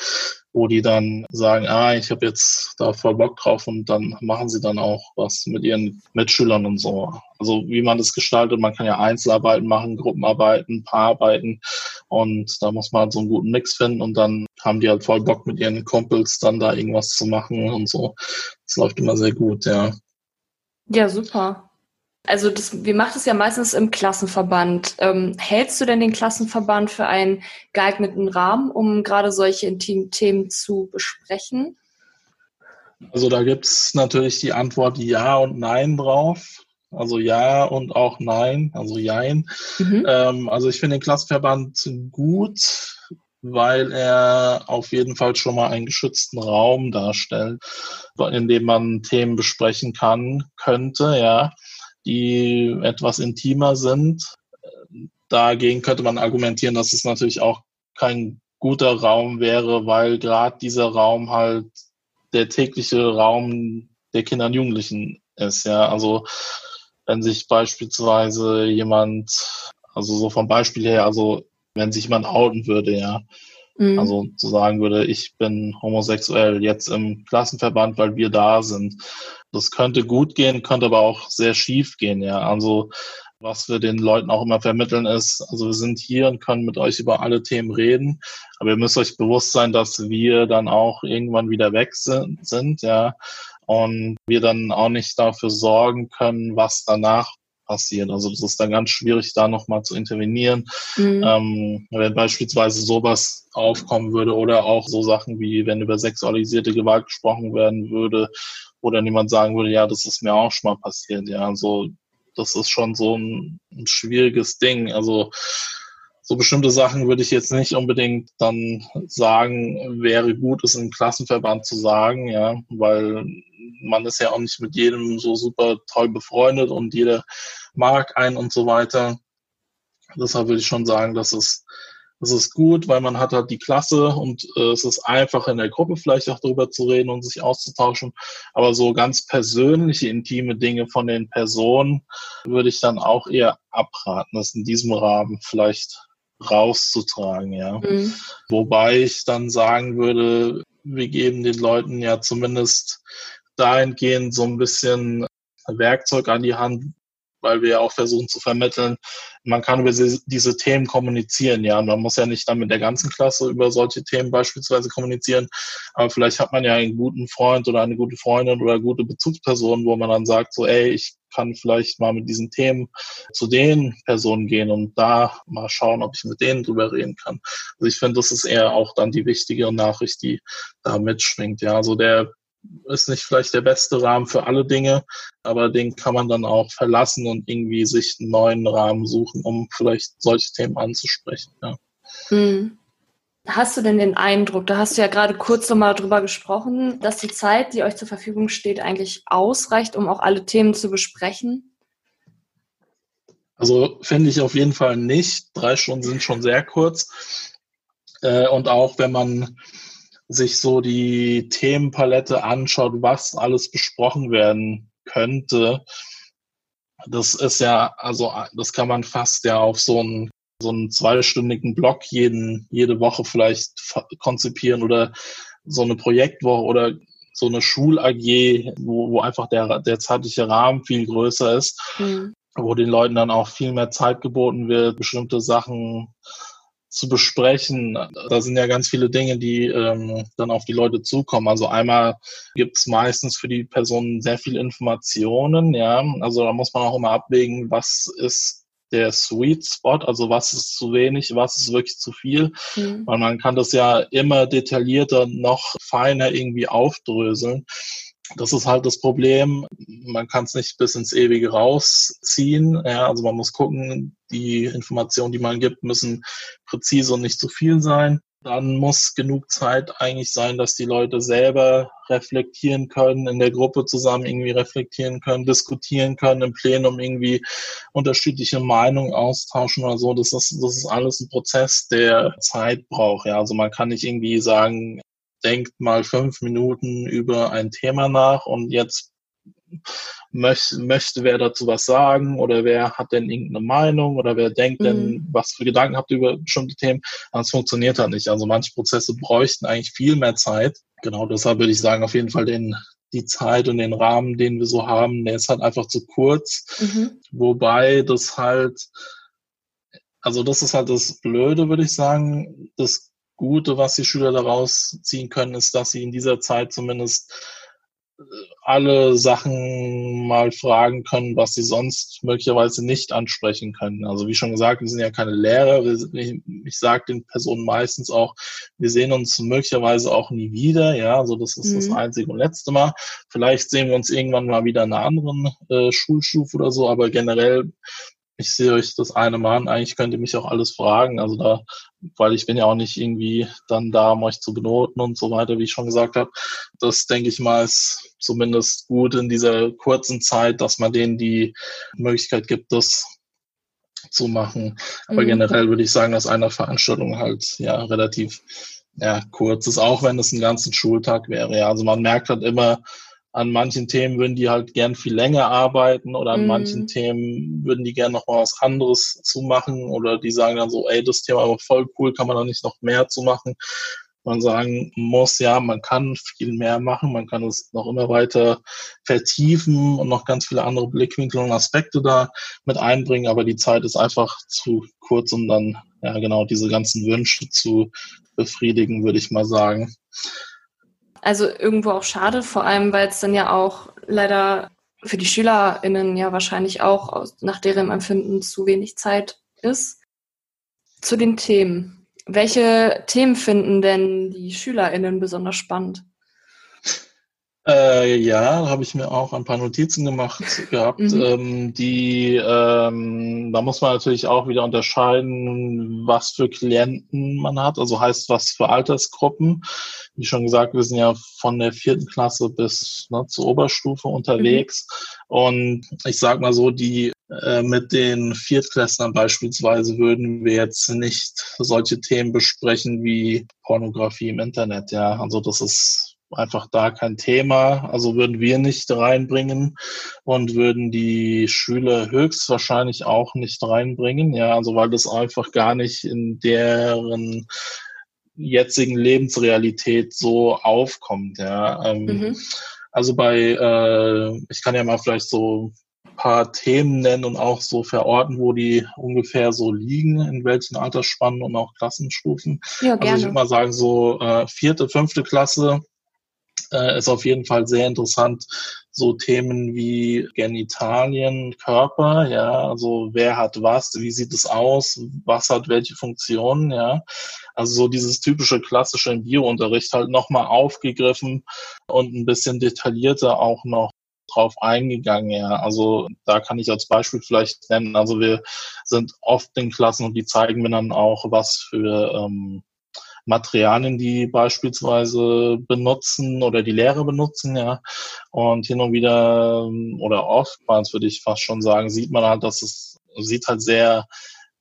wo die dann sagen, ah, ich habe jetzt da voll Bock drauf und dann machen sie dann auch was mit ihren Mitschülern und so. Also wie man das gestaltet, man kann ja Einzelarbeiten machen, Gruppenarbeiten, Paararbeiten und da muss man halt so einen guten Mix finden und dann haben die halt voll Bock mit ihren Kumpels dann da irgendwas zu machen und so. Das läuft immer sehr gut, ja. Ja, super. Also das, wir machen es ja meistens im Klassenverband. Ähm, hältst du denn den Klassenverband für einen geeigneten Rahmen, um gerade solche intimen Themen zu besprechen? Also da gibt es natürlich die Antwort Ja und Nein drauf. Also ja und auch nein, also jein. Mhm. Ähm, also ich finde den Klassenverband gut, weil er auf jeden Fall schon mal einen geschützten Raum darstellt, in dem man Themen besprechen kann, könnte, ja, die etwas intimer sind. Dagegen könnte man argumentieren, dass es natürlich auch kein guter Raum wäre, weil gerade dieser Raum halt der tägliche Raum der Kinder und Jugendlichen ist, ja. Also wenn sich beispielsweise jemand, also so vom Beispiel her, also wenn sich jemand outen würde, ja, mhm. also zu sagen würde, ich bin homosexuell jetzt im Klassenverband, weil wir da sind. Das könnte gut gehen, könnte aber auch sehr schief gehen, ja. Also was wir den Leuten auch immer vermitteln ist, also wir sind hier und können mit euch über alle Themen reden, aber ihr müsst euch bewusst sein, dass wir dann auch irgendwann wieder weg sind, sind ja und wir dann auch nicht dafür sorgen können, was danach passiert. Also das ist dann ganz schwierig, da nochmal zu intervenieren. Mhm. Ähm, wenn beispielsweise sowas aufkommen würde oder auch so Sachen wie, wenn über sexualisierte Gewalt gesprochen werden würde oder niemand sagen würde, ja, das ist mir auch schon mal passiert. Ja, also das ist schon so ein, ein schwieriges Ding. Also so bestimmte Sachen würde ich jetzt nicht unbedingt dann sagen, wäre gut, es im Klassenverband zu sagen, ja, weil man ist ja auch nicht mit jedem so super toll befreundet und jeder mag einen und so weiter. Deshalb würde ich schon sagen, dass es, das ist gut, weil man hat halt die Klasse und äh, es ist einfach in der Gruppe vielleicht auch darüber zu reden und sich auszutauschen. Aber so ganz persönliche, intime Dinge von den Personen würde ich dann auch eher abraten, das in diesem Rahmen vielleicht rauszutragen, ja. Mhm. Wobei ich dann sagen würde, wir geben den Leuten ja zumindest dahingehend so ein bisschen Werkzeug an die Hand, weil wir ja auch versuchen zu vermitteln, man kann über diese Themen kommunizieren, ja. Man muss ja nicht dann mit der ganzen Klasse über solche Themen beispielsweise kommunizieren, aber vielleicht hat man ja einen guten Freund oder eine gute Freundin oder eine gute Bezugsperson, wo man dann sagt, so, ey, ich kann vielleicht mal mit diesen Themen zu den Personen gehen und da mal schauen, ob ich mit denen drüber reden kann. Also ich finde, das ist eher auch dann die wichtigere Nachricht, die da mitschwingt. Ja, also der ist nicht vielleicht der beste Rahmen für alle Dinge, aber den kann man dann auch verlassen und irgendwie sich einen neuen Rahmen suchen, um vielleicht solche Themen anzusprechen. Ja. Hm. Hast du denn den Eindruck, da hast du ja gerade kurz nochmal drüber gesprochen, dass die Zeit, die euch zur Verfügung steht, eigentlich ausreicht, um auch alle Themen zu besprechen? Also finde ich auf jeden Fall nicht. Drei Stunden sind schon sehr kurz. Äh, und auch wenn man sich so die Themenpalette anschaut, was alles besprochen werden könnte, das ist ja, also das kann man fast ja auf so einen, so einen zweistündigen Blog jeden, jede Woche vielleicht konzipieren oder so eine Projektwoche oder so eine Schul-AG, wo, wo einfach der, der zeitliche Rahmen viel größer ist, mhm. wo den Leuten dann auch viel mehr Zeit geboten wird, bestimmte Sachen zu besprechen. Da sind ja ganz viele Dinge, die ähm, dann auf die Leute zukommen. Also einmal gibt es meistens für die Personen sehr viel Informationen, ja. Also da muss man auch immer abwägen, was ist der Sweet Spot, also was ist zu wenig, was ist wirklich zu viel. Mhm. Weil man kann das ja immer detaillierter, noch feiner irgendwie aufdröseln. Das ist halt das Problem. Man kann es nicht bis ins Ewige rausziehen. Ja, also man muss gucken, die Informationen, die man gibt, müssen präzise und nicht zu viel sein. Dann muss genug Zeit eigentlich sein, dass die Leute selber reflektieren können, in der Gruppe zusammen irgendwie reflektieren können, diskutieren können, im Plenum irgendwie unterschiedliche Meinungen austauschen oder so. Das ist, das ist alles ein Prozess, der Zeit braucht. Ja, also man kann nicht irgendwie sagen, denkt mal fünf Minuten über ein Thema nach und jetzt möchte, möchte wer dazu was sagen oder wer hat denn irgendeine Meinung oder wer denkt mhm. denn, was für Gedanken habt ihr über bestimmte Themen. Das funktioniert halt nicht. Also manche Prozesse bräuchten eigentlich viel mehr Zeit. Genau deshalb würde ich sagen, auf jeden Fall den, die Zeit und den Rahmen, den wir so haben, der ist halt einfach zu kurz. Mhm. Wobei das halt, also das ist halt das Blöde, würde ich sagen. Das Gute, was die Schüler daraus ziehen können, ist, dass sie in dieser Zeit zumindest alle Sachen mal fragen können, was sie sonst möglicherweise nicht ansprechen können. Also wie schon gesagt, wir sind ja keine Lehrer. Ich, ich sage den Personen meistens auch, wir sehen uns möglicherweise auch nie wieder. Ja, also das ist mhm. das einzige und letzte Mal. Vielleicht sehen wir uns irgendwann mal wieder in einer anderen äh, Schulstufe oder so, aber generell ich sehe euch das eine Mal an. Eigentlich könnt ihr mich auch alles fragen. Also da, weil ich bin ja auch nicht irgendwie dann da, um euch zu benoten und so weiter, wie ich schon gesagt habe. Das denke ich mal ist zumindest gut in dieser kurzen Zeit, dass man denen die Möglichkeit gibt, das zu machen. Aber mhm. generell würde ich sagen, dass eine Veranstaltung halt ja relativ ja, kurz ist, auch wenn es einen ganzen Schultag wäre. Ja, also man merkt halt immer, an manchen Themen würden die halt gern viel länger arbeiten oder an mm. manchen Themen würden die gern noch mal was anderes zu machen oder die sagen dann so, ey, das Thema war voll cool, kann man da nicht noch mehr zu machen? Man sagen muss, ja, man kann viel mehr machen, man kann es noch immer weiter vertiefen und noch ganz viele andere Blickwinkel und Aspekte da mit einbringen, aber die Zeit ist einfach zu kurz, um dann ja genau diese ganzen Wünsche zu befriedigen, würde ich mal sagen. Also irgendwo auch schade, vor allem, weil es dann ja auch leider für die SchülerInnen ja wahrscheinlich auch nach deren Empfinden zu wenig Zeit ist. Zu den Themen. Welche Themen finden denn die SchülerInnen besonders spannend? Äh, ja, da habe ich mir auch ein paar Notizen gemacht gehabt. Mhm. Ähm, die, ähm, da muss man natürlich auch wieder unterscheiden, was für Klienten man hat. Also heißt was für Altersgruppen. Wie schon gesagt, wir sind ja von der vierten Klasse bis ne, zur Oberstufe unterwegs. Mhm. Und ich sag mal so, die äh, mit den Viertklässlern beispielsweise würden wir jetzt nicht solche Themen besprechen wie Pornografie im Internet. Ja, also das ist einfach da kein Thema. Also würden wir nicht reinbringen und würden die Schüler höchstwahrscheinlich auch nicht reinbringen. Ja, also weil das einfach gar nicht in deren jetzigen Lebensrealität so aufkommt. Ja, ähm, mhm. also bei, äh, ich kann ja mal vielleicht so paar Themen nennen und auch so verorten, wo die ungefähr so liegen, in welchen Altersspannen und auch Klassenstufen. Ja, gerne. Also ich würde mal sagen, so äh, vierte, fünfte Klasse äh, ist auf jeden Fall sehr interessant. So Themen wie Genitalien, Körper, ja, also wer hat was, wie sieht es aus, was hat welche Funktionen, ja. Also so dieses typische klassische im Biounterricht halt nochmal aufgegriffen und ein bisschen detaillierter auch noch drauf eingegangen, ja. Also da kann ich als Beispiel vielleicht nennen, also wir sind oft in Klassen und die zeigen mir dann auch, was für ähm, Materialien, die beispielsweise benutzen oder die Lehrer benutzen, ja. Und hin und wieder oder oftmals würde ich fast schon sagen, sieht man halt, dass es sieht halt sehr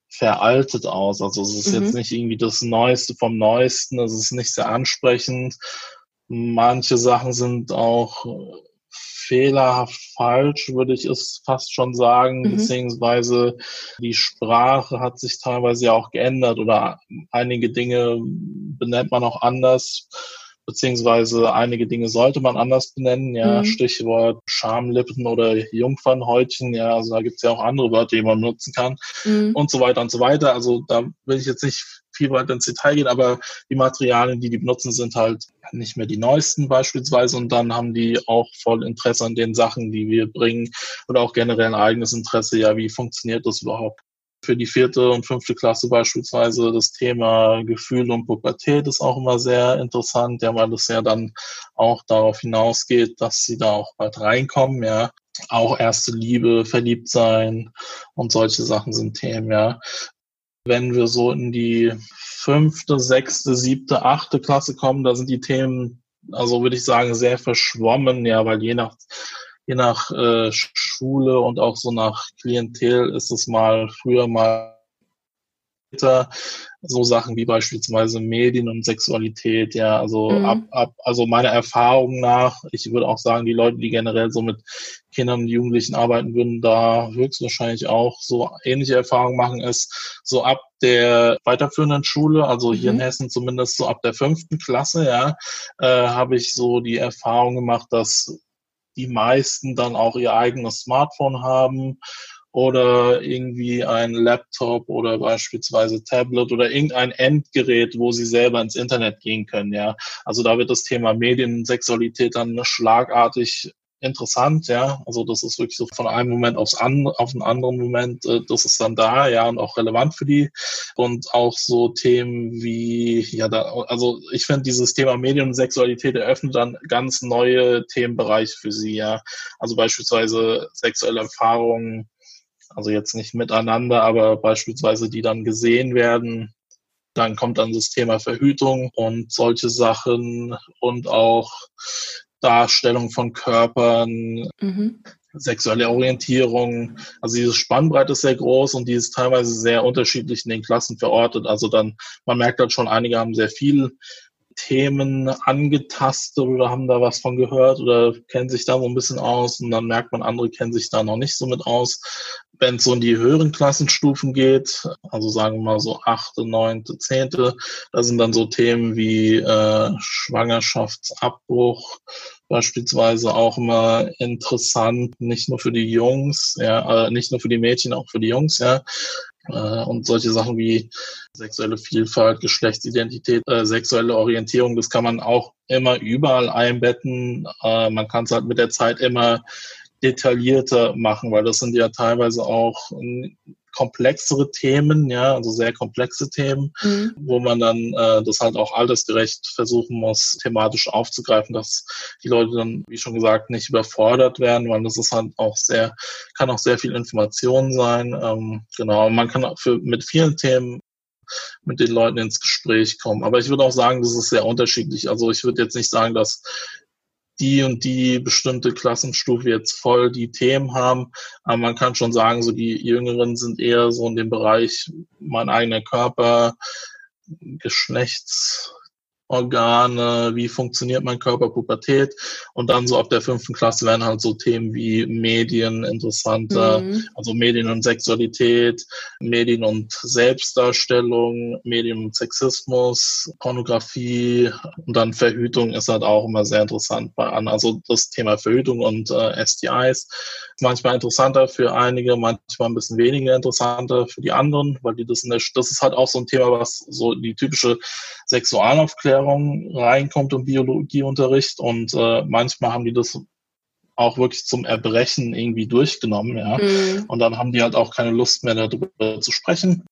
veraltet aus. Also es ist mhm. jetzt nicht irgendwie das Neueste vom Neuesten, es ist nicht sehr ansprechend. Manche Sachen sind auch fehlerhaft falsch, würde ich es fast schon sagen, mhm. beziehungsweise die Sprache hat sich teilweise ja auch geändert oder einige Dinge benennt man auch anders beziehungsweise einige Dinge sollte man anders benennen, ja, mhm. Stichwort Schamlippen oder Jungfernhäutchen, ja, also da gibt es ja auch andere Wörter, die man benutzen kann mhm. und so weiter und so weiter. Also da will ich jetzt nicht viel weiter ins Detail gehen, aber die Materialien, die die benutzen, sind halt nicht mehr die neuesten beispielsweise und dann haben die auch voll Interesse an den Sachen, die wir bringen oder auch generell ein eigenes Interesse, ja, wie funktioniert das überhaupt? Für die vierte und fünfte Klasse beispielsweise das Thema Gefühl und Pubertät ist auch immer sehr interessant, ja, weil das ja dann auch darauf hinausgeht, dass sie da auch bald reinkommen, ja. Auch erste Liebe, verliebt sein und solche Sachen sind Themen, ja. Wenn wir so in die fünfte, sechste, siebte, achte Klasse kommen, da sind die Themen, also würde ich sagen, sehr verschwommen, ja, weil je nach je nach äh, Schule und auch so nach Klientel ist es mal früher mal so Sachen wie beispielsweise Medien und Sexualität, ja, also mhm. ab, ab, also meiner Erfahrung nach, ich würde auch sagen, die Leute, die generell so mit Kindern und Jugendlichen arbeiten würden, da höchstwahrscheinlich auch so ähnliche Erfahrungen machen, ist so ab der weiterführenden Schule, also hier mhm. in Hessen zumindest so ab der fünften Klasse, ja, äh, habe ich so die Erfahrung gemacht, dass die meisten dann auch ihr eigenes Smartphone haben oder irgendwie ein Laptop oder beispielsweise Tablet oder irgendein Endgerät, wo sie selber ins Internet gehen können, ja. Also da wird das Thema Mediensexualität dann schlagartig interessant, ja. Also das ist wirklich so von einem Moment aufs an, auf einen anderen Moment, äh, das ist dann da, ja, und auch relevant für die. Und auch so Themen wie, ja, da, also ich finde dieses Thema Medien und Sexualität eröffnet dann ganz neue Themenbereiche für sie, ja. Also beispielsweise sexuelle Erfahrungen, also jetzt nicht miteinander, aber beispielsweise die dann gesehen werden. Dann kommt dann das Thema Verhütung und solche Sachen und auch Darstellung von Körpern, mhm. sexuelle Orientierung. Also diese Spannbreite ist sehr groß und die ist teilweise sehr unterschiedlich in den Klassen verortet. Also dann, man merkt halt schon, einige haben sehr viel Themen angetastet oder haben da was von gehört oder kennen sich da so ein bisschen aus und dann merkt man, andere kennen sich da noch nicht so mit aus. Wenn es so in die höheren Klassenstufen geht, also sagen wir mal so achte, neunte, zehnte, da sind dann so Themen wie äh, Schwangerschaftsabbruch beispielsweise auch immer interessant, nicht nur für die Jungs, ja, äh, nicht nur für die Mädchen, auch für die Jungs, ja. Äh, und solche Sachen wie sexuelle Vielfalt, Geschlechtsidentität, äh, sexuelle Orientierung, das kann man auch immer überall einbetten. Äh, man kann es halt mit der Zeit immer detaillierter machen, weil das sind ja teilweise auch komplexere Themen, ja, also sehr komplexe Themen, mhm. wo man dann äh, das halt auch altersgerecht versuchen muss, thematisch aufzugreifen, dass die Leute dann, wie schon gesagt, nicht überfordert werden, weil das ist halt auch sehr, kann auch sehr viel Information sein. Ähm, genau, man kann für, mit vielen Themen mit den Leuten ins Gespräch kommen. Aber ich würde auch sagen, das ist sehr unterschiedlich. Also ich würde jetzt nicht sagen, dass die und die bestimmte Klassenstufe jetzt voll die Themen haben. Aber man kann schon sagen, so die Jüngeren sind eher so in dem Bereich mein eigener Körper, Geschlechts, Organe, wie funktioniert mein Körper, Pubertät. Und dann so ab der fünften Klasse werden halt so Themen wie Medien interessanter, mhm. also Medien und Sexualität, Medien und Selbstdarstellung, Medien und Sexismus, Pornografie und dann Verhütung ist halt auch immer sehr interessant bei an. Also das Thema Verhütung und äh, STIs manchmal interessanter für einige, manchmal ein bisschen weniger interessanter für die anderen, weil die das in der, das ist halt auch so ein Thema, was so die typische Sexualaufklärung Ernährung reinkommt und Biologieunterricht und äh, manchmal haben die das auch wirklich zum Erbrechen irgendwie durchgenommen, ja. Mhm. Und dann haben die halt auch keine Lust mehr darüber zu sprechen.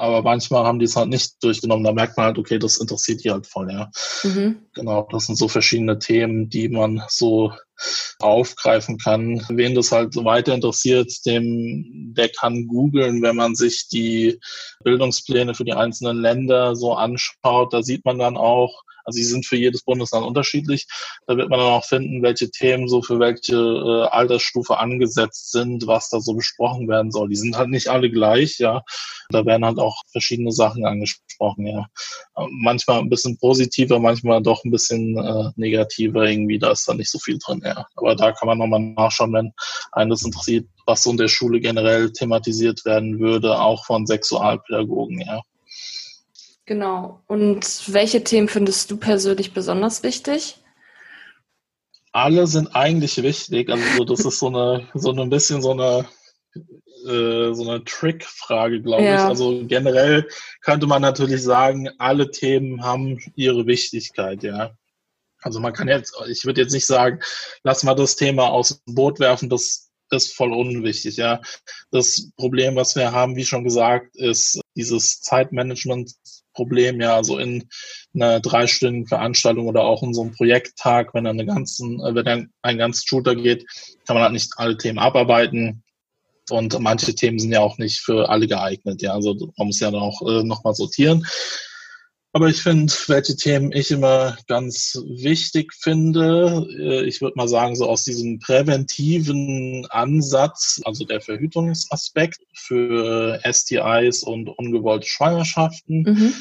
Aber manchmal haben die es halt nicht durchgenommen. Da merkt man halt, okay, das interessiert die halt voll, ja. Mhm. Genau, das sind so verschiedene Themen, die man so aufgreifen kann. Wen das halt weiter interessiert, dem, der kann googeln, wenn man sich die Bildungspläne für die einzelnen Länder so anschaut. Da sieht man dann auch, also sie sind für jedes Bundesland unterschiedlich. Da wird man dann auch finden, welche Themen so für welche äh, Altersstufe angesetzt sind, was da so besprochen werden soll. Die sind halt nicht alle gleich, ja. Da werden halt auch verschiedene Sachen angesprochen, ja. Manchmal ein bisschen positiver, manchmal doch ein bisschen äh, negativer irgendwie. Da ist da nicht so viel drin, ja. Aber da kann man nochmal nachschauen, wenn einen das interessiert, was so in der Schule generell thematisiert werden würde, auch von Sexualpädagogen, ja. Genau. Und welche Themen findest du persönlich besonders wichtig? Alle sind eigentlich wichtig. Also das ist so eine, so ein bisschen so eine, äh, so eine Trick-Frage, glaube ja. ich. Also generell könnte man natürlich sagen, alle Themen haben ihre Wichtigkeit, ja. Also man kann jetzt, ich würde jetzt nicht sagen, lass mal das Thema aus dem Boot werfen, das ist voll unwichtig, ja. Das Problem, was wir haben, wie schon gesagt, ist dieses Zeitmanagement Problem, ja, also in einer dreistündigen Veranstaltung oder auch in so einem Projekttag, wenn dann ganzen, äh, wenn dann ein ganzes Shooter geht, kann man halt nicht alle Themen abarbeiten. Und manche Themen sind ja auch nicht für alle geeignet, ja. Also man muss ja dann auch äh, nochmal sortieren. Aber ich finde, welche Themen ich immer ganz wichtig finde, äh, ich würde mal sagen, so aus diesem präventiven Ansatz, also der Verhütungsaspekt für STIs und ungewollte Schwangerschaften. Mhm.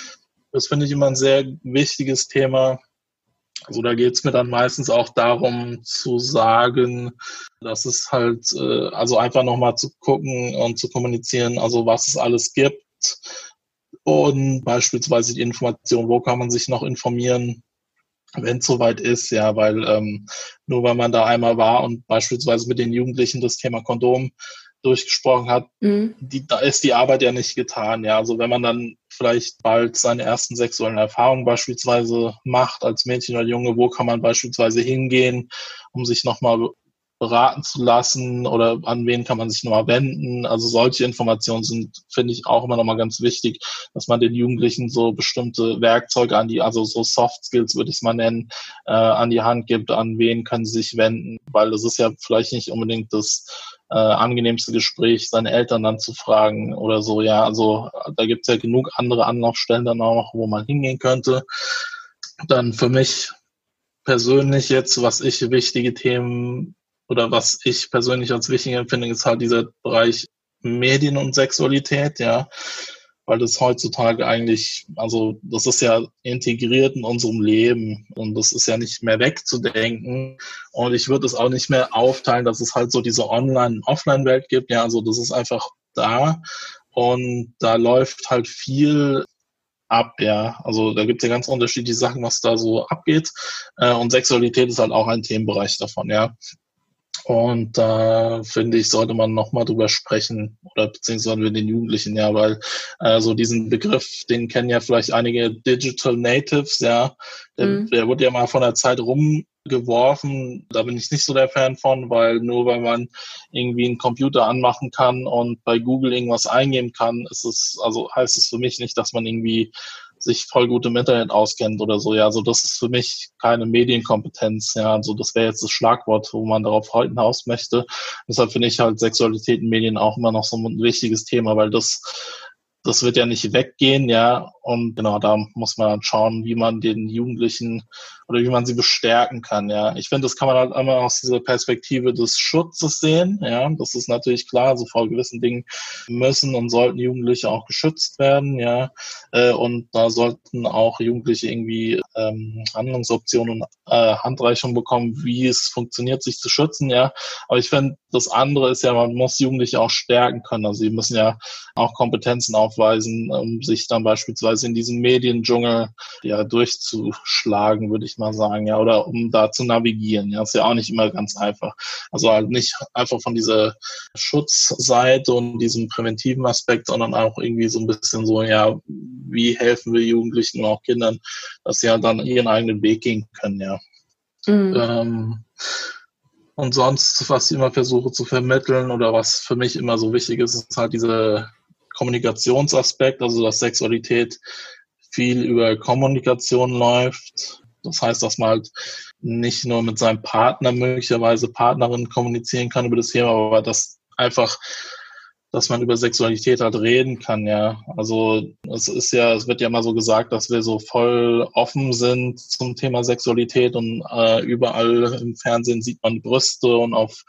Das finde ich immer ein sehr wichtiges Thema. Also da geht es mir dann meistens auch darum zu sagen, dass es halt, äh, also einfach nochmal zu gucken und zu kommunizieren, also was es alles gibt und beispielsweise die Information, wo kann man sich noch informieren, wenn es soweit ist, ja, weil ähm, nur weil man da einmal war und beispielsweise mit den Jugendlichen das Thema Kondom durchgesprochen hat, mhm. die, da ist die Arbeit ja nicht getan. Ja, also wenn man dann vielleicht bald seine ersten sexuellen Erfahrungen beispielsweise macht als Mädchen oder Junge, wo kann man beispielsweise hingehen, um sich nochmal beraten zu lassen oder an wen kann man sich nochmal wenden. Also solche Informationen sind, finde ich, auch immer nochmal ganz wichtig, dass man den Jugendlichen so bestimmte Werkzeuge an die, also so Soft Skills würde ich es mal nennen, äh, an die Hand gibt, an wen können sie sich wenden, weil das ist ja vielleicht nicht unbedingt das äh, angenehmste Gespräch, seine Eltern dann zu fragen oder so. Ja, also da gibt es ja genug andere Anlaufstellen dann auch, wo man hingehen könnte. Dann für mich persönlich jetzt, was ich wichtige Themen oder was ich persönlich als wichtig empfinde, ist halt dieser Bereich Medien und Sexualität, ja weil das heutzutage eigentlich, also das ist ja integriert in unserem Leben und das ist ja nicht mehr wegzudenken. Und ich würde es auch nicht mehr aufteilen, dass es halt so diese Online- Offline-Welt gibt. Ja, also das ist einfach da und da läuft halt viel ab, ja. Also da gibt es ja ganz unterschiedliche Sachen, was da so abgeht. Äh, und Sexualität ist halt auch ein Themenbereich davon, ja. Und da finde ich, sollte man nochmal drüber sprechen oder beziehungsweise mit den Jugendlichen, ja, weil äh, so diesen Begriff, den kennen ja vielleicht einige Digital Natives, ja, der, mhm. der wurde ja mal von der Zeit rumgeworfen. Da bin ich nicht so der Fan von, weil nur weil man irgendwie einen Computer anmachen kann und bei Google irgendwas eingeben kann, ist es, also heißt es für mich nicht, dass man irgendwie sich voll gut im Internet auskennt oder so. Ja, also das ist für mich keine Medienkompetenz. Ja, also das wäre jetzt das Schlagwort, wo man darauf hinaus möchte. Deshalb finde ich halt Sexualität in Medien auch immer noch so ein wichtiges Thema, weil das das wird ja nicht weggehen, ja. Und genau, da muss man dann schauen, wie man den Jugendlichen oder wie man sie bestärken kann, ja. Ich finde, das kann man halt immer aus dieser Perspektive des Schutzes sehen, ja. Das ist natürlich klar, so vor gewissen Dingen müssen und sollten Jugendliche auch geschützt werden, ja. Äh, und da sollten auch Jugendliche irgendwie ähm, Handlungsoptionen und äh, Handreichungen bekommen, wie es funktioniert, sich zu schützen, ja. Aber ich finde, das andere ist ja, man muss Jugendliche auch stärken können. Also sie müssen ja auch Kompetenzen auf aufweisen, um sich dann beispielsweise in diesem Mediendschungel ja durchzuschlagen, würde ich mal sagen, ja, oder um da zu navigieren. Ja, ist ja auch nicht immer ganz einfach. Also halt nicht einfach von dieser Schutzseite und diesem präventiven Aspekt, sondern auch irgendwie so ein bisschen so, ja, wie helfen wir Jugendlichen und auch Kindern, dass sie halt dann ihren eigenen Weg gehen können, ja. Mhm. Ähm, und sonst, was ich immer versuche zu vermitteln oder was für mich immer so wichtig ist, ist halt diese Kommunikationsaspekt, also dass Sexualität viel über Kommunikation läuft. Das heißt, dass man halt nicht nur mit seinem Partner möglicherweise Partnerin kommunizieren kann über das Thema, aber dass einfach, dass man über Sexualität halt reden kann, ja. Also es ist ja, es wird ja mal so gesagt, dass wir so voll offen sind zum Thema Sexualität und äh, überall im Fernsehen sieht man Brüste und auf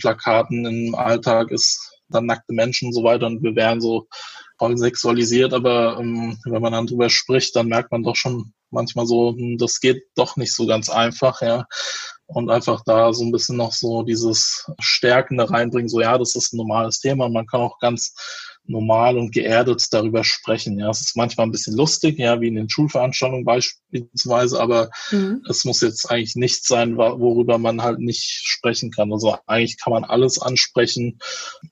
Plakaten im Alltag ist dann nackte Menschen und so weiter und wir wären so voll sexualisiert, aber ähm, wenn man dann drüber spricht, dann merkt man doch schon manchmal so, hm, das geht doch nicht so ganz einfach, ja. Und einfach da so ein bisschen noch so dieses Stärkende reinbringen, so ja, das ist ein normales Thema. Man kann auch ganz normal und geerdet darüber sprechen. Ja, es ist manchmal ein bisschen lustig, ja, wie in den Schulveranstaltungen beispielsweise, aber mhm. es muss jetzt eigentlich nichts sein, worüber man halt nicht sprechen kann. Also eigentlich kann man alles ansprechen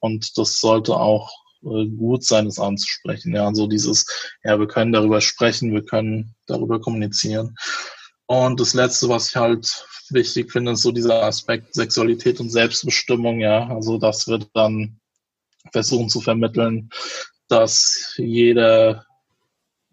und das sollte auch gut sein, es anzusprechen. Ja, also dieses, ja, wir können darüber sprechen, wir können darüber kommunizieren. Und das letzte, was ich halt wichtig finde, ist so dieser Aspekt Sexualität und Selbstbestimmung, ja. Also das wird dann versuchen zu vermitteln, dass jeder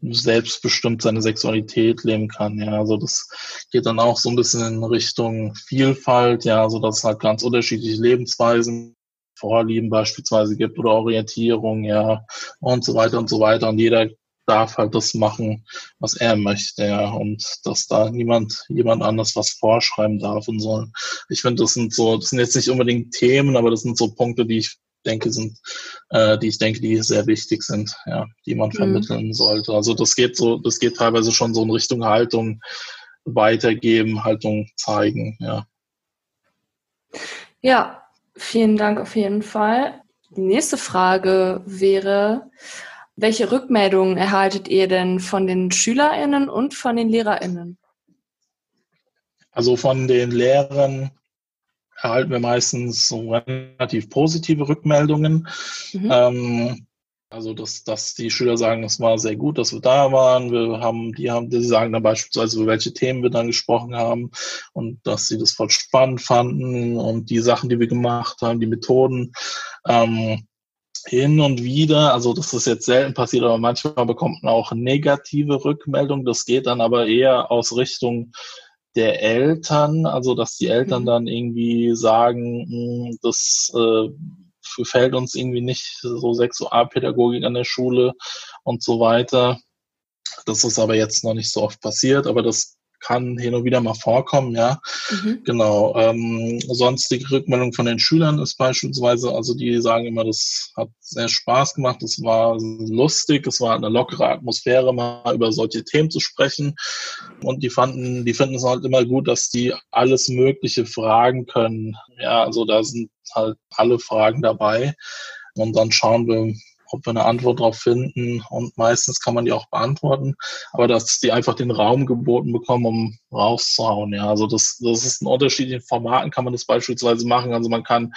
selbstbestimmt seine Sexualität leben kann. Ja, also das geht dann auch so ein bisschen in Richtung Vielfalt, ja, so dass es halt ganz unterschiedliche Lebensweisen, Vorlieben beispielsweise gibt oder Orientierung, ja, und so weiter und so weiter. Und jeder darf halt das machen, was er möchte, ja, und dass da niemand jemand anders was vorschreiben darf und soll. Ich finde, das sind so, das sind jetzt nicht unbedingt Themen, aber das sind so Punkte, die ich denke, sind, äh, die ich denke, die sehr wichtig sind, ja, die man mhm. vermitteln sollte. Also das geht so, das geht teilweise schon so in Richtung Haltung weitergeben, Haltung zeigen, ja. Ja, vielen Dank auf jeden Fall. Die nächste Frage wäre, welche Rückmeldungen erhaltet ihr denn von den SchülerInnen und von den LehrerInnen? Also von den Lehrern erhalten wir meistens so relativ positive Rückmeldungen. Mhm. Ähm, also, dass, dass die Schüler sagen, es war sehr gut, dass wir da waren. Wir haben, die haben, die sagen dann beispielsweise, über welche Themen wir dann gesprochen haben und dass sie das voll spannend fanden und die Sachen, die wir gemacht haben, die Methoden. Ähm, hin und wieder, also das ist jetzt selten passiert, aber manchmal bekommt man auch negative Rückmeldungen. Das geht dann aber eher aus Richtung der Eltern, also dass die Eltern mhm. dann irgendwie sagen, hm, das äh, gefällt uns irgendwie nicht so Sexualpädagogik an der Schule und so weiter. Das ist aber jetzt noch nicht so oft passiert, aber das kann hin und wieder mal vorkommen, ja. Mhm. Genau. Ähm, sonstige Rückmeldung von den Schülern ist beispielsweise, also die sagen immer, das hat sehr Spaß gemacht, es war lustig, es war eine lockere Atmosphäre, mal über solche Themen zu sprechen. Und die fanden, die finden es halt immer gut, dass die alles Mögliche fragen können. Ja, also da sind halt alle Fragen dabei. Und dann schauen wir, ob wir eine Antwort darauf finden. Und meistens kann man die auch beantworten, aber dass die einfach den Raum geboten bekommen, um rauszuhauen. Ja, also das, das ist ein Unterschied. In Formaten kann man das beispielsweise machen. Also man kann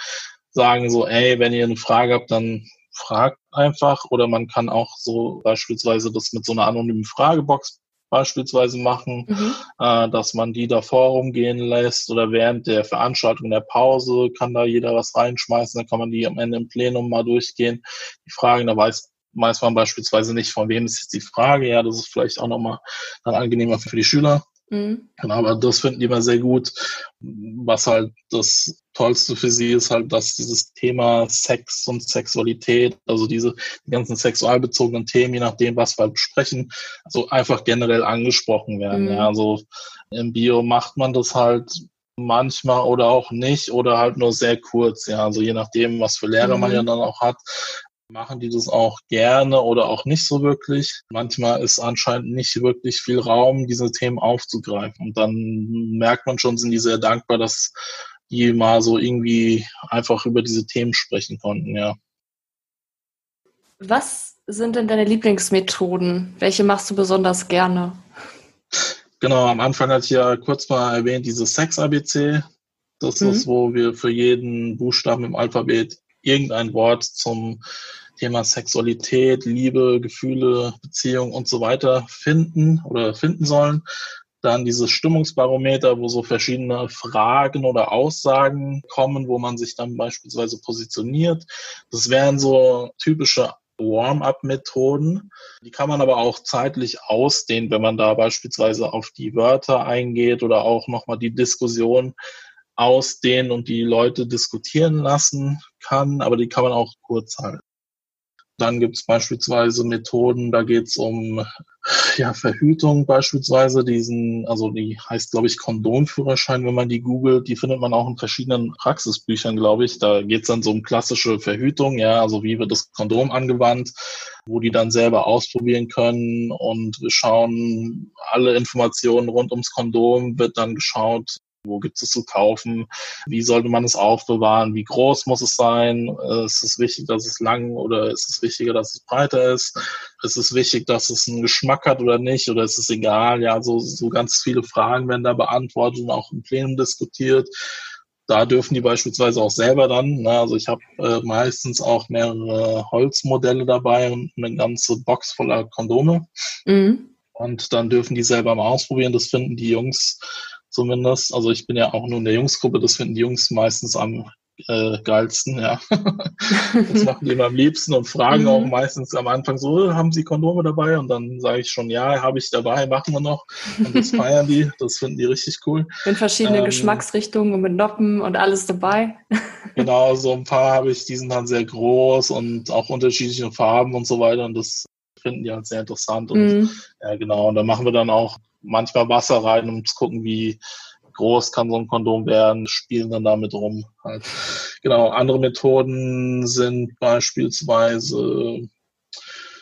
sagen so, ey, wenn ihr eine Frage habt, dann fragt einfach. Oder man kann auch so beispielsweise das mit so einer anonymen Fragebox beispielsweise machen, mhm. äh, dass man die davor rumgehen lässt oder während der Veranstaltung der Pause kann da jeder was reinschmeißen, dann kann man die am Ende im Plenum mal durchgehen. Die Fragen, da weiß, weiß man beispielsweise nicht, von wem ist jetzt die Frage. Ja, das ist vielleicht auch nochmal dann angenehmer für die Schüler. Mhm. Genau, aber das finden die immer sehr gut. Was halt das Tollste für sie ist halt, dass dieses Thema Sex und Sexualität, also diese die ganzen sexualbezogenen Themen, je nachdem, was wir halt besprechen, also einfach generell angesprochen werden. Mhm. Ja, also im Bio macht man das halt manchmal oder auch nicht oder halt nur sehr kurz. Ja, also je nachdem, was für Lehrer mhm. man ja dann auch hat machen die das auch gerne oder auch nicht so wirklich. Manchmal ist anscheinend nicht wirklich viel Raum, diese Themen aufzugreifen. Und dann merkt man schon, sind die sehr dankbar, dass die mal so irgendwie einfach über diese Themen sprechen konnten, ja. Was sind denn deine Lieblingsmethoden? Welche machst du besonders gerne? Genau, am Anfang hatte ich ja kurz mal erwähnt, dieses Sex-ABC. Das mhm. ist, wo wir für jeden Buchstaben im Alphabet irgendein Wort zum Thema Sexualität, Liebe, Gefühle, Beziehung und so weiter finden oder finden sollen. Dann dieses Stimmungsbarometer, wo so verschiedene Fragen oder Aussagen kommen, wo man sich dann beispielsweise positioniert. Das wären so typische Warm-up-Methoden. Die kann man aber auch zeitlich ausdehnen, wenn man da beispielsweise auf die Wörter eingeht oder auch nochmal die Diskussion ausdehnen und die Leute diskutieren lassen kann, aber die kann man auch kurz halten. Dann gibt es beispielsweise Methoden, da geht es um ja, Verhütung beispielsweise, diesen, also die heißt, glaube ich, Kondomführerschein, wenn man die googelt, die findet man auch in verschiedenen Praxisbüchern, glaube ich. Da geht es dann so um klassische Verhütung, ja, also wie wird das Kondom angewandt, wo die dann selber ausprobieren können und wir schauen alle Informationen rund ums Kondom, wird dann geschaut, wo gibt es zu kaufen? Wie sollte man es aufbewahren? Wie groß muss es sein? Äh, ist es wichtig, dass es lang oder ist es wichtiger, dass es breiter ist? Ist es wichtig, dass es einen Geschmack hat oder nicht? Oder ist es egal? Ja, so, so ganz viele Fragen werden da beantwortet und auch im Plenum diskutiert. Da dürfen die beispielsweise auch selber dann, ne, also ich habe äh, meistens auch mehrere Holzmodelle dabei und eine ganze Box voller Kondome. Mhm. Und dann dürfen die selber mal ausprobieren. Das finden die Jungs zumindest. Also ich bin ja auch nur in der Jungsgruppe, das finden die Jungs meistens am äh, geilsten, ja. das machen die immer am liebsten und fragen mhm. auch meistens am Anfang so, haben Sie Kondome dabei? Und dann sage ich schon, ja, habe ich dabei, machen wir noch. Und das feiern die, das finden die richtig cool. In verschiedenen ähm, Geschmacksrichtungen und mit Noppen und alles dabei. genau, so ein paar habe ich, die sind dann sehr groß und auch unterschiedliche Farben und so weiter. Und das finden die halt sehr interessant. Und mhm. ja, genau, und dann machen wir dann auch manchmal Wasser rein, um zu gucken, wie groß kann so ein Kondom werden, spielen dann damit rum. Halt. Genau, andere Methoden sind beispielsweise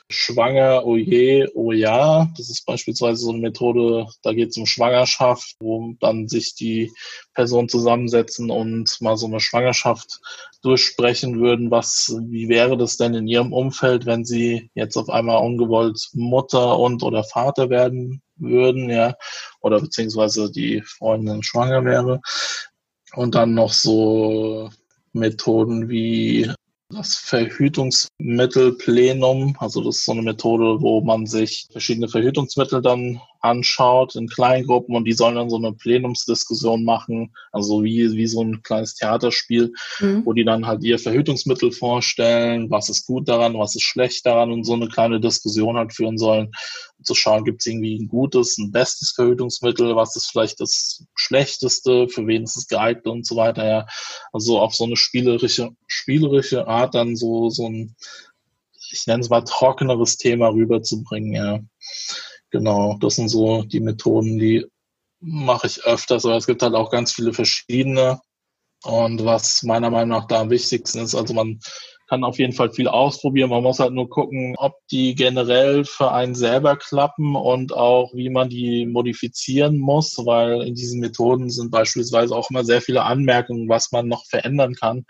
schwanger, oh je, oh ja. Das ist beispielsweise so eine Methode, da geht es um Schwangerschaft, wo dann sich die Personen zusammensetzen und mal so eine Schwangerschaft durchsprechen würden. Was, wie wäre das denn in ihrem Umfeld, wenn sie jetzt auf einmal ungewollt Mutter und oder Vater werden würden, ja, oder beziehungsweise die Freundin schwanger wäre. Und dann noch so Methoden wie das Verhütungsmittelplenum, also das ist so eine Methode, wo man sich verschiedene Verhütungsmittel dann anschaut in Kleingruppen und die sollen dann so eine Plenumsdiskussion machen, also wie, wie so ein kleines Theaterspiel, mhm. wo die dann halt ihr Verhütungsmittel vorstellen, was ist gut daran, was ist schlecht daran und so eine kleine Diskussion halt führen sollen, zu schauen, gibt es irgendwie ein gutes, ein bestes Verhütungsmittel, was ist vielleicht das schlechteste, für wen ist es geeignet und so weiter, ja. Also auf so eine spielerische, spielerische Art dann so, so ein, ich nenne es mal trockeneres Thema rüberzubringen, ja. Genau, das sind so die Methoden, die mache ich öfters, aber es gibt halt auch ganz viele verschiedene. Und was meiner Meinung nach da am wichtigsten ist, also man kann auf jeden Fall viel ausprobieren. Man muss halt nur gucken, ob die generell für einen selber klappen und auch wie man die modifizieren muss, weil in diesen Methoden sind beispielsweise auch immer sehr viele Anmerkungen, was man noch verändern kann.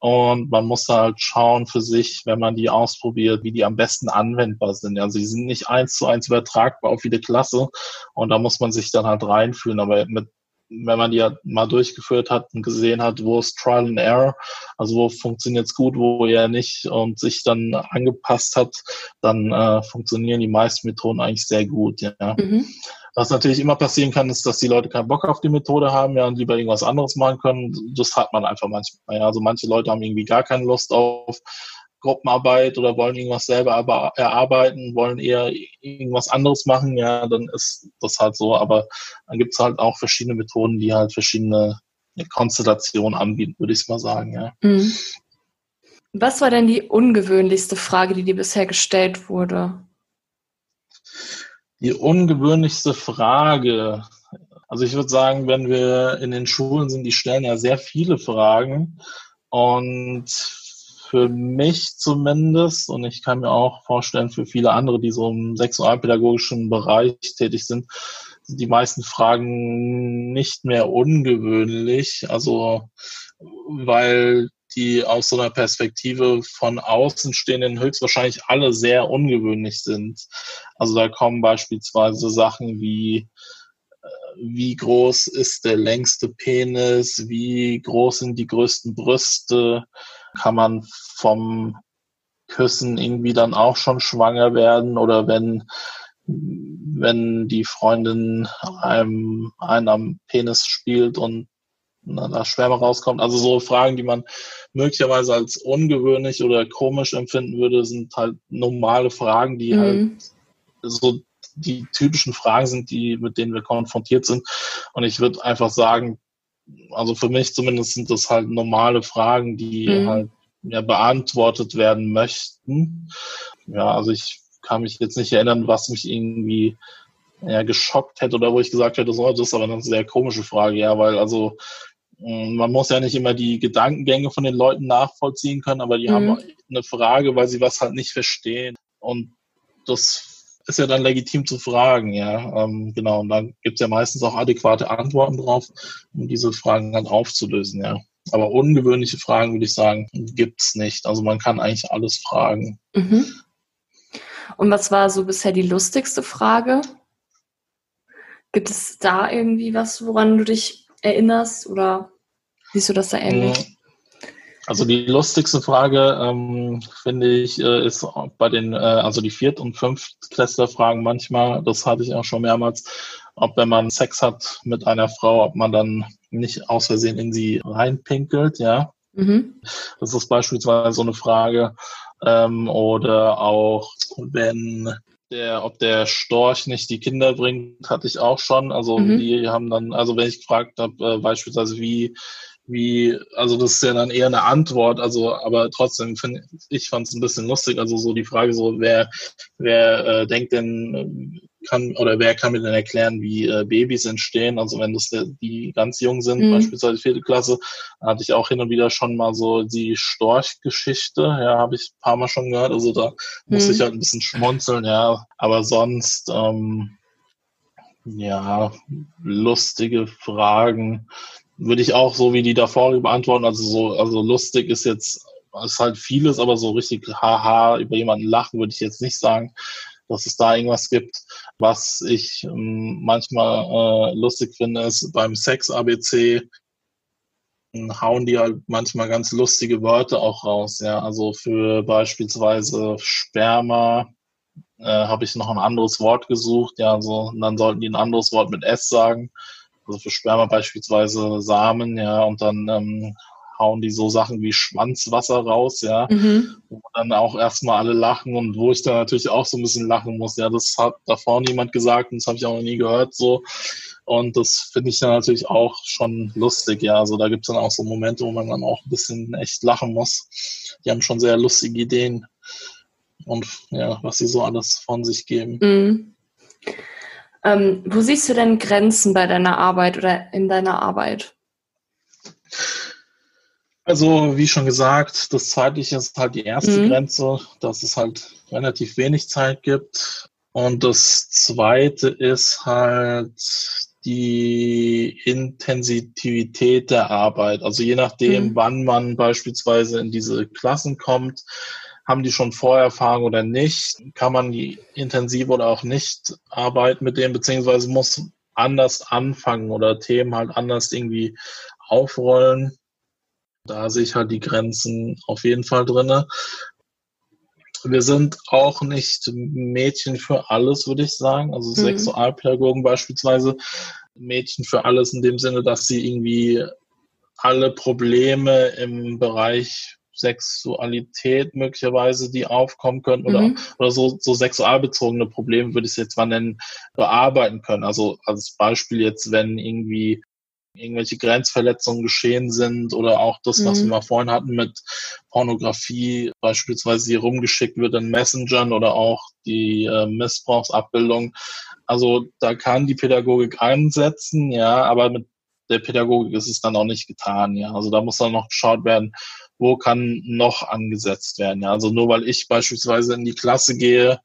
Und man muss halt schauen für sich, wenn man die ausprobiert, wie die am besten anwendbar sind. Also die sind nicht eins zu eins übertragbar auf jede Klasse. Und da muss man sich dann halt reinfühlen. Aber mit wenn man die halt mal durchgeführt hat und gesehen hat, wo ist Trial and Error, also wo funktioniert es gut, wo ja nicht und sich dann angepasst hat, dann äh, funktionieren die meisten Methoden eigentlich sehr gut. Ja. Mhm. Was natürlich immer passieren kann, ist, dass die Leute keinen Bock auf die Methode haben ja, und lieber irgendwas anderes machen können. Das hat man einfach manchmal. Ja. Also manche Leute haben irgendwie gar keine Lust auf Gruppenarbeit oder wollen irgendwas selber erarbeiten, wollen eher irgendwas anderes machen, ja, dann ist das halt so. Aber dann gibt es halt auch verschiedene Methoden, die halt verschiedene Konstellationen anbieten, würde ich mal sagen, ja. Mhm. Was war denn die ungewöhnlichste Frage, die dir bisher gestellt wurde? Die ungewöhnlichste Frage. Also ich würde sagen, wenn wir in den Schulen sind, die stellen ja sehr viele Fragen und für mich zumindest und ich kann mir auch vorstellen für viele andere, die so im sexualpädagogischen Bereich tätig sind, sind die meisten Fragen nicht mehr ungewöhnlich. Also weil die aus so einer Perspektive von Außenstehenden höchstwahrscheinlich alle sehr ungewöhnlich sind. Also da kommen beispielsweise Sachen wie äh, wie groß ist der längste Penis, wie groß sind die größten Brüste, kann man vom Küssen irgendwie dann auch schon schwanger werden oder wenn wenn die Freundin einem einen am Penis spielt und da Schwärme rauskommt. Also so Fragen, die man möglicherweise als ungewöhnlich oder komisch empfinden würde, sind halt normale Fragen, die mhm. halt so die typischen Fragen sind, die mit denen wir konfrontiert sind. Und ich würde einfach sagen, also für mich zumindest sind das halt normale Fragen, die mhm. halt ja, beantwortet werden möchten. Ja, also ich kann mich jetzt nicht erinnern, was mich irgendwie ja, geschockt hätte oder wo ich gesagt hätte, so, das ist aber eine sehr komische Frage, ja, weil also mm, man muss ja nicht immer die Gedankengänge von den Leuten nachvollziehen können, aber die mhm. haben eine Frage, weil sie was halt nicht verstehen. Und das ist ja dann legitim zu fragen, ja. Ähm, genau, und dann gibt es ja meistens auch adäquate Antworten drauf, um diese Fragen dann aufzulösen, ja. Aber ungewöhnliche Fragen, würde ich sagen, gibt es nicht. Also man kann eigentlich alles fragen. Mhm. Und was war so bisher die lustigste Frage? Gibt es da irgendwie was, woran du dich erinnerst oder siehst du das da ähnlich? Also die lustigste Frage, ähm, finde ich, äh, ist bei den, äh, also die Viert- und Fünftklässler-Fragen manchmal, das hatte ich auch schon mehrmals, ob wenn man Sex hat mit einer Frau, ob man dann nicht aus Versehen in sie reinpinkelt, ja. Mhm. Das ist beispielsweise so eine Frage. Ähm, oder auch, wenn der, ob der Storch nicht die Kinder bringt, hatte ich auch schon. Also mhm. die haben dann, also wenn ich gefragt habe, äh, beispielsweise wie wie, also das ist ja dann eher eine Antwort, also aber trotzdem finde ich fand es ein bisschen lustig, also so die Frage so, wer, wer äh, denkt denn, kann oder wer kann mir denn erklären, wie äh, Babys entstehen? Also wenn das die ganz jung sind, mhm. beispielsweise vierte Klasse, hatte ich auch hin und wieder schon mal so die Storchgeschichte, ja, habe ich ein paar Mal schon gehört. Also da mhm. muss ich halt ein bisschen schmunzeln, ja. Aber sonst, ähm, ja, lustige Fragen würde ich auch so wie die davor beantworten. Also so, also lustig ist jetzt, ist halt vieles, aber so richtig haha über jemanden lachen würde ich jetzt nicht sagen, dass es da irgendwas gibt. Was ich ähm, manchmal äh, lustig finde, ist beim Sex ABC hauen die halt manchmal ganz lustige Wörter auch raus. Ja, also für beispielsweise Sperma äh, habe ich noch ein anderes Wort gesucht. Ja, also und dann sollten die ein anderes Wort mit S sagen. Also für Sperma beispielsweise Samen. Ja, und dann ähm, hauen die so Sachen wie Schwanzwasser raus, ja, mhm. wo dann auch erstmal alle lachen und wo ich dann natürlich auch so ein bisschen lachen muss, ja, das hat davor niemand gesagt und das habe ich auch noch nie gehört, so. Und das finde ich dann natürlich auch schon lustig, ja. Also da gibt es dann auch so Momente, wo man dann auch ein bisschen echt lachen muss. Die haben schon sehr lustige Ideen und ja, was sie so alles von sich geben. Mhm. Ähm, wo siehst du denn Grenzen bei deiner Arbeit oder in deiner Arbeit? Also, wie schon gesagt, das Zeitliche ist halt die erste mhm. Grenze, dass es halt relativ wenig Zeit gibt. Und das zweite ist halt die Intensivität der Arbeit. Also je nachdem, mhm. wann man beispielsweise in diese Klassen kommt, haben die schon Vorerfahrung oder nicht, kann man die intensiv oder auch nicht arbeiten mit dem, beziehungsweise muss anders anfangen oder Themen halt anders irgendwie aufrollen. Da sehe ich halt die Grenzen auf jeden Fall drinne. Wir sind auch nicht Mädchen für alles, würde ich sagen. Also mhm. Sexualpädagogen beispielsweise Mädchen für alles in dem Sinne, dass sie irgendwie alle Probleme im Bereich Sexualität möglicherweise, die aufkommen können oder, mhm. oder so, so sexualbezogene Probleme, würde ich es jetzt mal nennen, bearbeiten können. Also als Beispiel jetzt, wenn irgendwie irgendwelche Grenzverletzungen geschehen sind oder auch das, was mhm. wir mal vorhin hatten mit Pornografie, beispielsweise die rumgeschickt wird in Messengern oder auch die äh, Missbrauchsabbildung. Also da kann die Pädagogik einsetzen, ja, aber mit der Pädagogik ist es dann auch nicht getan, ja. Also da muss dann noch geschaut werden, wo kann noch angesetzt werden, ja. Also nur weil ich beispielsweise in die Klasse gehe,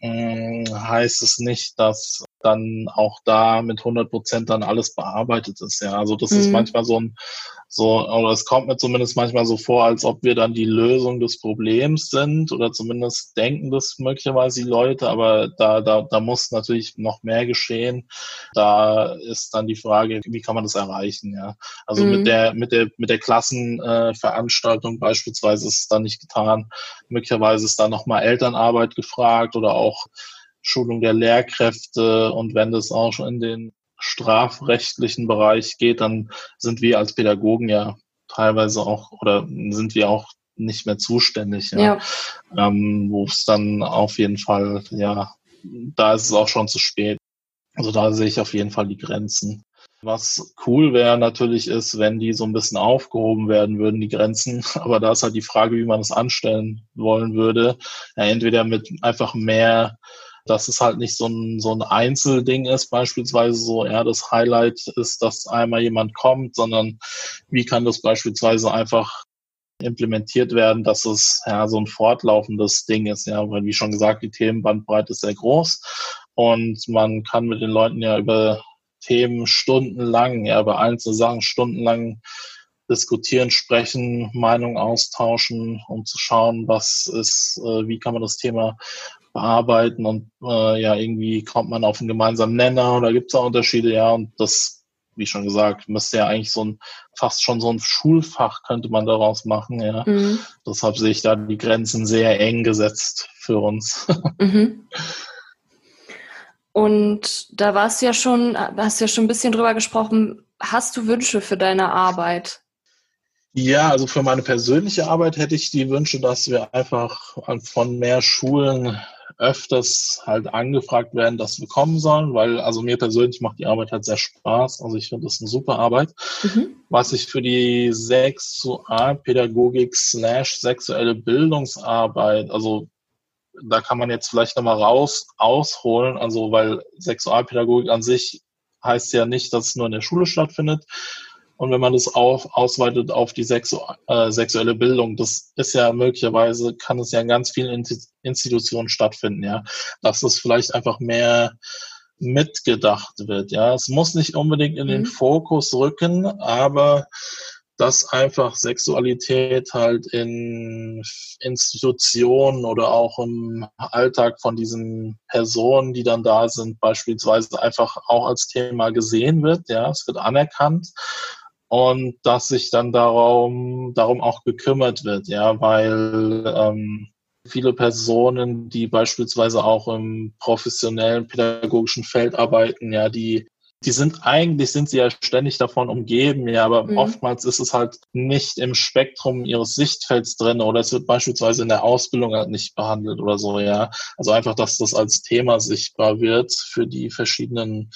mh, hm, heißt es nicht, dass dann auch da mit 100 Prozent dann alles bearbeitet ist. Ja, also das mhm. ist manchmal so ein, so, oder es kommt mir zumindest manchmal so vor, als ob wir dann die Lösung des Problems sind oder zumindest denken das möglicherweise die Leute, aber da, da, da muss natürlich noch mehr geschehen. Da ist dann die Frage, wie kann man das erreichen, ja. Also mhm. mit der, mit der, mit der Klassenveranstaltung äh, beispielsweise ist es dann nicht getan. Möglicherweise ist da nochmal Elternarbeit gefragt oder auch Schulung der Lehrkräfte und wenn das auch schon in den strafrechtlichen Bereich geht, dann sind wir als Pädagogen ja teilweise auch oder sind wir auch nicht mehr zuständig, ja. ja. Ähm, wo es dann auf jeden Fall, ja, da ist es auch schon zu spät. Also da sehe ich auf jeden Fall die Grenzen. Was cool wäre natürlich ist, wenn die so ein bisschen aufgehoben werden würden, die Grenzen. Aber da ist halt die Frage, wie man es anstellen wollen würde. Ja, entweder mit einfach mehr dass es halt nicht so ein, so ein Einzelding ist, beispielsweise so, ja, das Highlight ist, dass einmal jemand kommt, sondern wie kann das beispielsweise einfach implementiert werden, dass es ja so ein fortlaufendes Ding ist, ja, weil wie schon gesagt, die Themenbandbreite ist sehr groß und man kann mit den Leuten ja über Themen stundenlang, ja, über einzelne Sachen stundenlang diskutieren, sprechen, Meinungen austauschen, um zu schauen, was ist, äh, wie kann man das Thema bearbeiten und äh, ja, irgendwie kommt man auf einen gemeinsamen Nenner oder gibt es auch Unterschiede, ja, und das, wie schon gesagt, müsste ja eigentlich so ein, fast schon so ein Schulfach könnte man daraus machen, ja. Mhm. Deshalb sehe ich da die Grenzen sehr eng gesetzt für uns. Mhm. Und da warst du ja schon, hast ja schon ein bisschen drüber gesprochen. Hast du Wünsche für deine Arbeit? Ja, also für meine persönliche Arbeit hätte ich die Wünsche, dass wir einfach von mehr Schulen öfters halt angefragt werden, dass wir kommen sollen, weil also mir persönlich macht die Arbeit halt sehr Spaß. Also ich finde das eine super Arbeit. Mhm. Was ich für die Sexualpädagogik slash sexuelle Bildungsarbeit, also da kann man jetzt vielleicht nochmal raus ausholen, also weil Sexualpädagogik an sich heißt ja nicht, dass es nur in der Schule stattfindet, und wenn man das auf, ausweitet auf die sexu äh, sexuelle Bildung, das ist ja möglicherweise, kann es ja in ganz vielen Institutionen stattfinden, ja, dass es vielleicht einfach mehr mitgedacht wird, ja. Es muss nicht unbedingt in den mhm. Fokus rücken, aber dass einfach Sexualität halt in Institutionen oder auch im Alltag von diesen Personen, die dann da sind, beispielsweise einfach auch als Thema gesehen wird. Ja, es wird anerkannt und dass sich dann darum, darum auch gekümmert wird, ja, weil ähm, viele Personen, die beispielsweise auch im professionellen pädagogischen Feld arbeiten, ja, die die sind eigentlich sind sie ja ständig davon umgeben, ja, aber mhm. oftmals ist es halt nicht im Spektrum ihres Sichtfelds drin oder es wird beispielsweise in der Ausbildung halt nicht behandelt oder so, ja. Also einfach, dass das als Thema sichtbar wird für die verschiedenen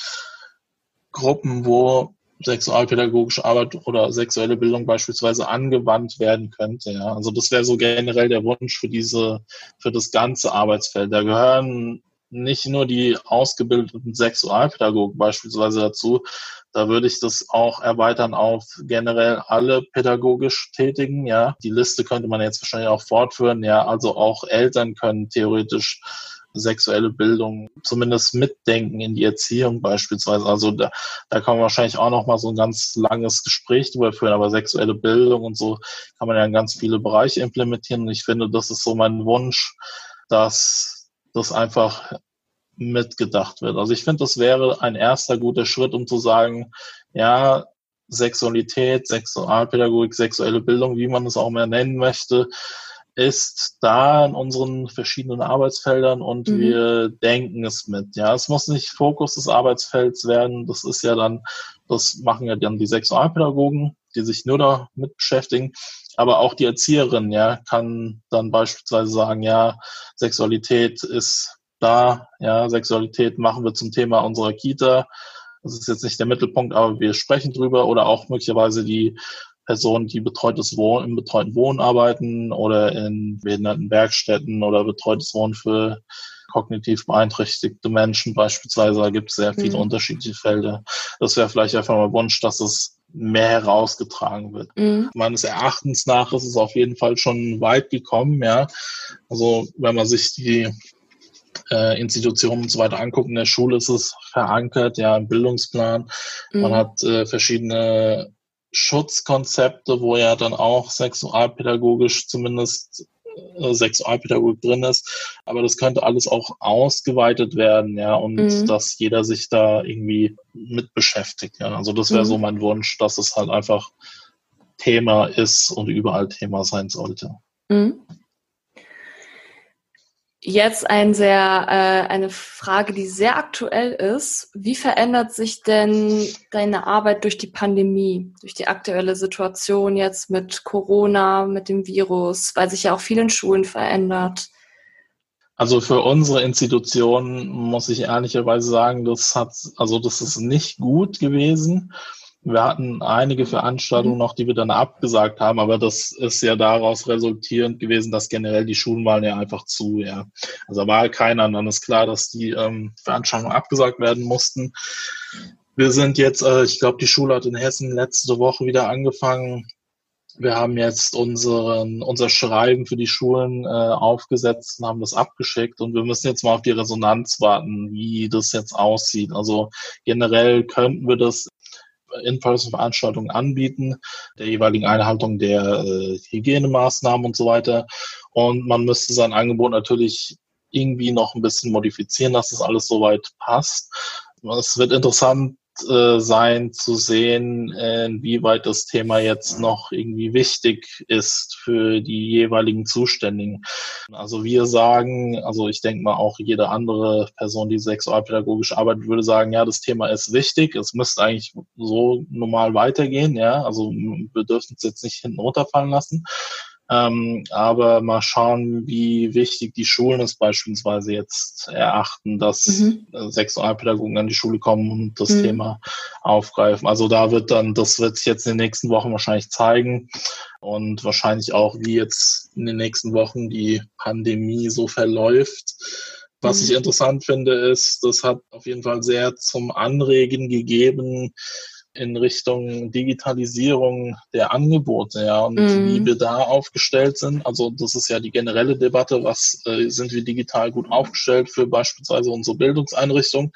Gruppen, wo sexualpädagogische Arbeit oder sexuelle Bildung beispielsweise angewandt werden könnte. Ja. Also das wäre so generell der Wunsch für diese, für das ganze Arbeitsfeld. Da gehören nicht nur die ausgebildeten Sexualpädagogen beispielsweise dazu. Da würde ich das auch erweitern auf generell alle pädagogisch Tätigen. Ja, die Liste könnte man jetzt wahrscheinlich auch fortführen. Ja, also auch Eltern können theoretisch sexuelle Bildung zumindest mitdenken in die Erziehung beispielsweise. Also da, da kann man wahrscheinlich auch noch mal so ein ganz langes Gespräch drüber führen, aber sexuelle Bildung und so kann man ja in ganz viele Bereiche implementieren. Und ich finde, das ist so mein Wunsch, dass das einfach mitgedacht wird. Also ich finde, das wäre ein erster guter Schritt, um zu sagen, ja, Sexualität, Sexualpädagogik, sexuelle Bildung, wie man es auch mehr nennen möchte, ist da in unseren verschiedenen Arbeitsfeldern und mhm. wir denken es mit. Ja, es muss nicht Fokus des Arbeitsfelds werden. Das ist ja dann, das machen ja dann die Sexualpädagogen, die sich nur damit beschäftigen. Aber auch die Erzieherin, ja, kann dann beispielsweise sagen, ja, Sexualität ist da, ja, Sexualität machen wir zum Thema unserer Kita. Das ist jetzt nicht der Mittelpunkt, aber wir sprechen drüber oder auch möglicherweise die Personen, die betreutes Wohnen, im betreuten Wohnen arbeiten oder in behinderten Werkstätten oder betreutes Wohnen für kognitiv beeinträchtigte Menschen beispielsweise. Da gibt es sehr viele mhm. unterschiedliche Felder. Das wäre vielleicht einfach mal Wunsch, dass es mehr herausgetragen wird. Mhm. Meines Erachtens nach ist es auf jeden Fall schon weit gekommen, ja. Also wenn man sich die äh, Institutionen und so weiter anguckt, in der Schule ist es verankert, ja, im Bildungsplan. Mhm. Man hat äh, verschiedene Schutzkonzepte, wo ja dann auch sexualpädagogisch zumindest äh, Sexualpädagogik drin ist. Aber das könnte alles auch ausgeweitet werden, ja, und mhm. dass jeder sich da irgendwie mit beschäftigt, ja. Also das wäre mhm. so mein Wunsch, dass es halt einfach Thema ist und überall Thema sein sollte. Mhm. Jetzt ein sehr, äh, eine Frage, die sehr aktuell ist. Wie verändert sich denn deine Arbeit durch die Pandemie, durch die aktuelle Situation jetzt mit Corona, mit dem Virus, weil sich ja auch viel in Schulen verändert? Also für unsere Institution muss ich ehrlicherweise sagen, das hat, also das ist nicht gut gewesen. Wir hatten einige Veranstaltungen noch, die wir dann abgesagt haben, aber das ist ja daraus resultierend gewesen, dass generell die Schulen waren ja einfach zu, ja. Also war halt keiner, und dann ist klar, dass die ähm, Veranstaltungen abgesagt werden mussten. Wir sind jetzt, äh, ich glaube, die Schule hat in Hessen letzte Woche wieder angefangen. Wir haben jetzt unseren, unser Schreiben für die Schulen äh, aufgesetzt und haben das abgeschickt und wir müssen jetzt mal auf die Resonanz warten, wie das jetzt aussieht. Also generell könnten wir das In-Person-Veranstaltungen anbieten, der jeweiligen Einhaltung der äh, Hygienemaßnahmen und so weiter. Und man müsste sein Angebot natürlich irgendwie noch ein bisschen modifizieren, dass das alles soweit passt. Es wird interessant äh, sein zu sehen, inwieweit das Thema jetzt noch irgendwie wichtig ist für die jeweiligen Zuständigen. Also wir sagen, also ich denke mal auch jede andere Person, die sexualpädagogisch arbeitet, würde sagen, ja, das Thema ist wichtig. Es müsste eigentlich so normal weitergehen, ja. Also wir dürfen es jetzt nicht hinten runterfallen lassen. Ähm, aber mal schauen, wie wichtig die Schulen es beispielsweise jetzt erachten, dass mhm. Sexualpädagogen an die Schule kommen und das mhm. Thema aufgreifen. Also da wird dann, das wird sich jetzt in den nächsten Wochen wahrscheinlich zeigen und wahrscheinlich auch, wie jetzt in den nächsten Wochen die Pandemie so verläuft. Was mhm. ich interessant finde, ist, das hat auf jeden Fall sehr zum Anregen gegeben, in Richtung Digitalisierung der Angebote, ja, und mm. wie wir da aufgestellt sind. Also das ist ja die generelle Debatte, was äh, sind wir digital gut aufgestellt für beispielsweise unsere Bildungseinrichtung.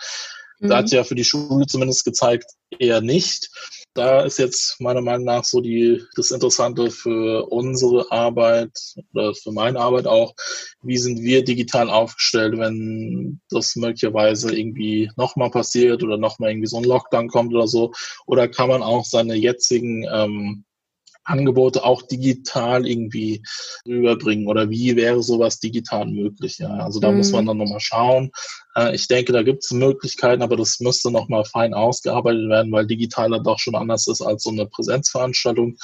Mm. Da hat mhm. ja für die Schule zumindest gezeigt, eher nicht. Da ist jetzt meiner Meinung nach so die, das Interessante für unsere Arbeit oder für meine Arbeit auch, wie sind wir digital aufgestellt, wenn das möglicherweise irgendwie nochmal passiert oder nochmal irgendwie so ein Lockdown kommt oder so. Oder kann man auch seine jetzigen ähm, Angebote auch digital irgendwie rüberbringen oder wie wäre sowas digital möglich? Ja, also da mhm. muss man dann nochmal schauen. Äh, ich denke, da gibt es Möglichkeiten, aber das müsste nochmal fein ausgearbeitet werden, weil digital dann doch schon anders ist als so eine Präsenzveranstaltung.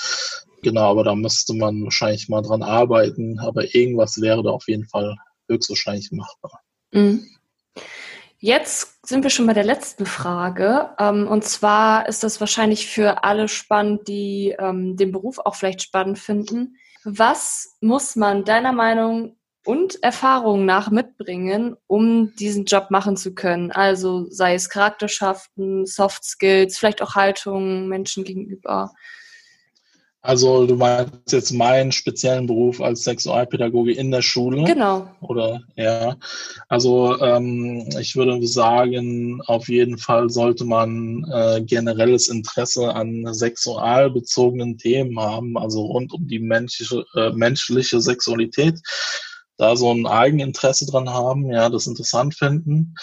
Genau, aber da müsste man wahrscheinlich mal dran arbeiten, aber irgendwas wäre da auf jeden Fall höchstwahrscheinlich machbar. Mhm. Jetzt sind wir schon bei der letzten Frage. Ähm, und zwar ist das wahrscheinlich für alle spannend, die ähm, den Beruf auch vielleicht spannend finden. Was muss man deiner Meinung und Erfahrung nach mitbringen, um diesen Job machen zu können? Also sei es Charakterschaften, Soft Skills, vielleicht auch Haltung Menschen gegenüber. Also du meinst jetzt meinen speziellen Beruf als Sexualpädagoge in der Schule? Genau. Oder ja. Also ähm, ich würde sagen, auf jeden Fall sollte man äh, generelles Interesse an sexualbezogenen Themen haben, also rund um die menschliche, äh, menschliche Sexualität. Da so ein Eigeninteresse dran haben, ja, das interessant finden,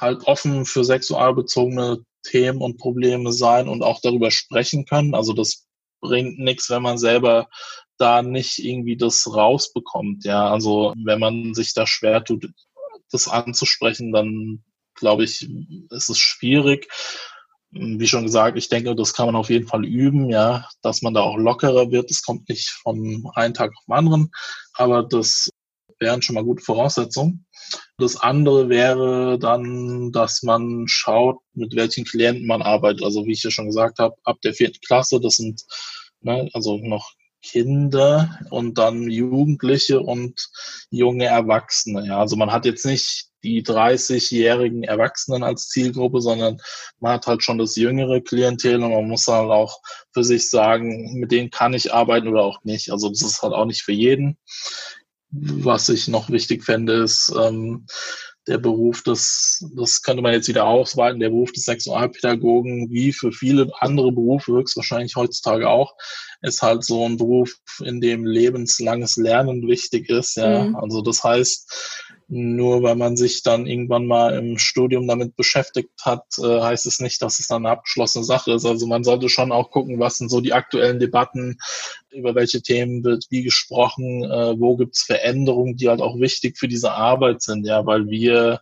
halt offen für sexualbezogene Themen und Probleme sein und auch darüber sprechen können. Also das bringt nichts, wenn man selber da nicht irgendwie das rausbekommt. Ja, also wenn man sich da schwer tut, das anzusprechen, dann glaube ich, ist es schwierig. Wie schon gesagt, ich denke, das kann man auf jeden Fall üben, ja, dass man da auch lockerer wird. Das kommt nicht von einem Tag auf den anderen, aber das wären schon mal gute Voraussetzungen. Das andere wäre dann, dass man schaut, mit welchen Klienten man arbeitet. Also wie ich ja schon gesagt habe, ab der vierten Klasse, das sind ne, also noch Kinder und dann Jugendliche und junge Erwachsene. Ja, also man hat jetzt nicht die 30-jährigen Erwachsenen als Zielgruppe, sondern man hat halt schon das jüngere Klientel und man muss halt auch für sich sagen, mit denen kann ich arbeiten oder auch nicht. Also das ist halt auch nicht für jeden. Was ich noch wichtig fände, ist ähm, der Beruf des, das könnte man jetzt wieder ausweiten, der Beruf des Sexualpädagogen, wie für viele andere Berufe, höchstwahrscheinlich heutzutage auch, ist halt so ein Beruf, in dem lebenslanges Lernen wichtig ist. Ja, mhm. also das heißt, nur weil man sich dann irgendwann mal im Studium damit beschäftigt hat, äh, heißt es nicht, dass es dann eine abgeschlossene Sache ist. Also man sollte schon auch gucken, was sind so die aktuellen Debatten, über welche Themen wird wie gesprochen, äh, wo gibt's Veränderungen, die halt auch wichtig für diese Arbeit sind, ja, weil wir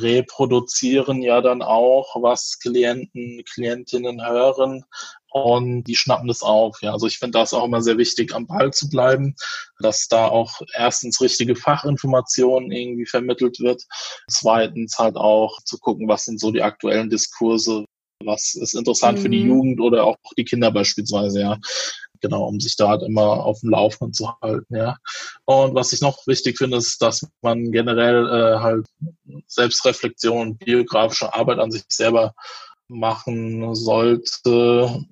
reproduzieren ja dann auch, was Klienten, Klientinnen hören und die schnappen das auf. Ja, also ich finde das auch immer sehr wichtig, am Ball zu bleiben, dass da auch erstens richtige Fachinformationen irgendwie vermittelt wird, zweitens halt auch zu gucken, was sind so die aktuellen Diskurse, was ist interessant mhm. für die mhm. Jugend oder auch die Kinder beispielsweise, ja. Genau, um sich da halt immer auf dem Laufenden zu halten, ja. Und was ich noch wichtig finde, ist, dass man generell äh, halt Selbstreflexion, biografische Arbeit an sich selber machen sollte.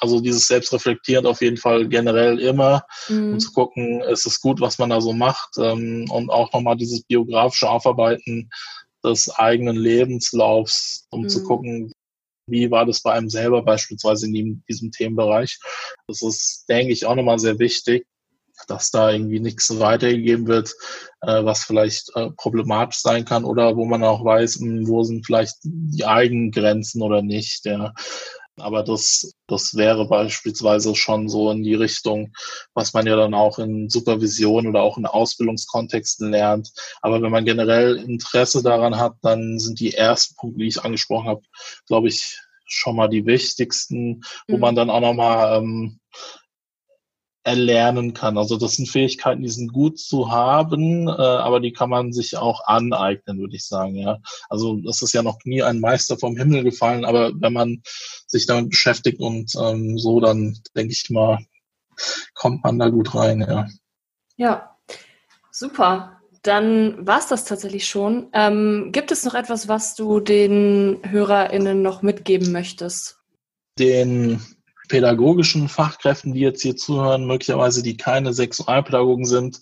Also dieses Selbstreflektierend auf jeden Fall generell immer, mhm. um zu gucken, ist es gut, was man da so macht ähm, und auch nochmal dieses biografische Aufarbeiten des eigenen Lebenslaufs, um mhm. zu gucken, wie war das bei einem selber beispielsweise in diesem Themenbereich. Das ist, denke ich, auch nochmal sehr wichtig, dass da irgendwie nichts weitergegeben wird, äh, was vielleicht äh, problematisch sein kann oder wo man auch weiß, mh, hm, wo sind vielleicht die eigenen Grenzen oder nicht. Ja. Aber das, das wäre beispielsweise schon so in die Richtung, was man ja dann auch in Supervision oder auch in Ausbildungskontexten lernt. Aber wenn man generell Interesse daran hat, dann sind die ersten Punkte, die ich angesprochen habe, glaube ich, schon mal die wichtigsten, wo mhm. man dann auch nochmal ähm, erlernen kann. Also das sind Fähigkeiten, die sind gut zu haben, äh, aber die kann man sich auch aneignen, würde ich sagen. Ja, also das ist ja noch nie ein Meister vom Himmel gefallen, aber wenn man sich damit beschäftigt und ähm, so, dann denke ich mal, kommt man da gut rein. Ja. Ja, super. Dann war es das tatsächlich schon. Ähm, gibt es noch etwas, was du den HörerInnen noch mitgeben möchtest? Den pädagogischen Fachkräften, die jetzt hier zuhören, möglicherweise die keine Sexualpädagogen sind,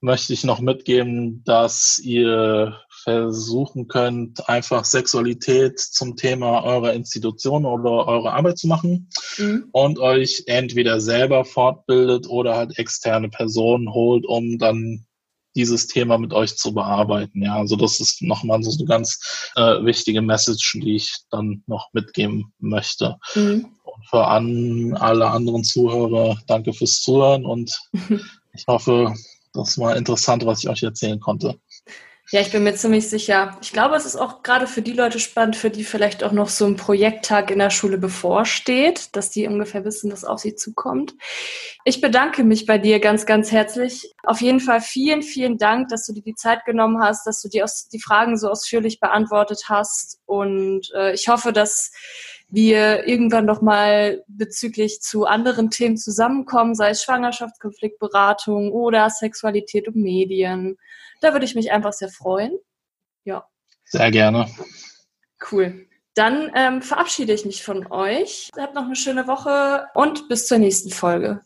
möchte ich noch mitgeben, dass ihr versuchen könnt, einfach Sexualität zum Thema eurer Institution oder eurer Arbeit zu machen mhm. und euch entweder selber fortbildet oder halt externe Personen holt, um dann dieses Thema mit euch zu bearbeiten. Ja, also das ist nochmal so eine ganz äh, wichtige Message, die ich dann noch mitgeben möchte. Mhm. Und für an alle anderen Zuhörer, danke fürs Zuhören und ich hoffe, das war interessant, was ich euch erzählen konnte. Ja, ich bin mir ziemlich sicher. Ich glaube, es ist auch gerade für die Leute spannend, für die vielleicht auch noch so ein Projekttag in der Schule bevorsteht, dass die ungefähr wissen, was auf sie zukommt. Ich bedanke mich bei dir ganz, ganz herzlich. Auf jeden Fall vielen, vielen Dank, dass du dir die Zeit genommen hast, dass du die, aus, die Fragen so ausführlich beantwortet hast. Und äh, ich hoffe, dass wir irgendwann noch mal bezüglich zu anderen Themen zusammenkommen, sei es Schwangerschaftskonfliktberatung oder Sexualität und Medien. Da würde ich mich einfach sehr freuen. Ja. Sehr gerne. Cool. Dann ähm, verabschiede ich mich von euch. Habt noch eine schöne Woche und bis zur nächsten Folge.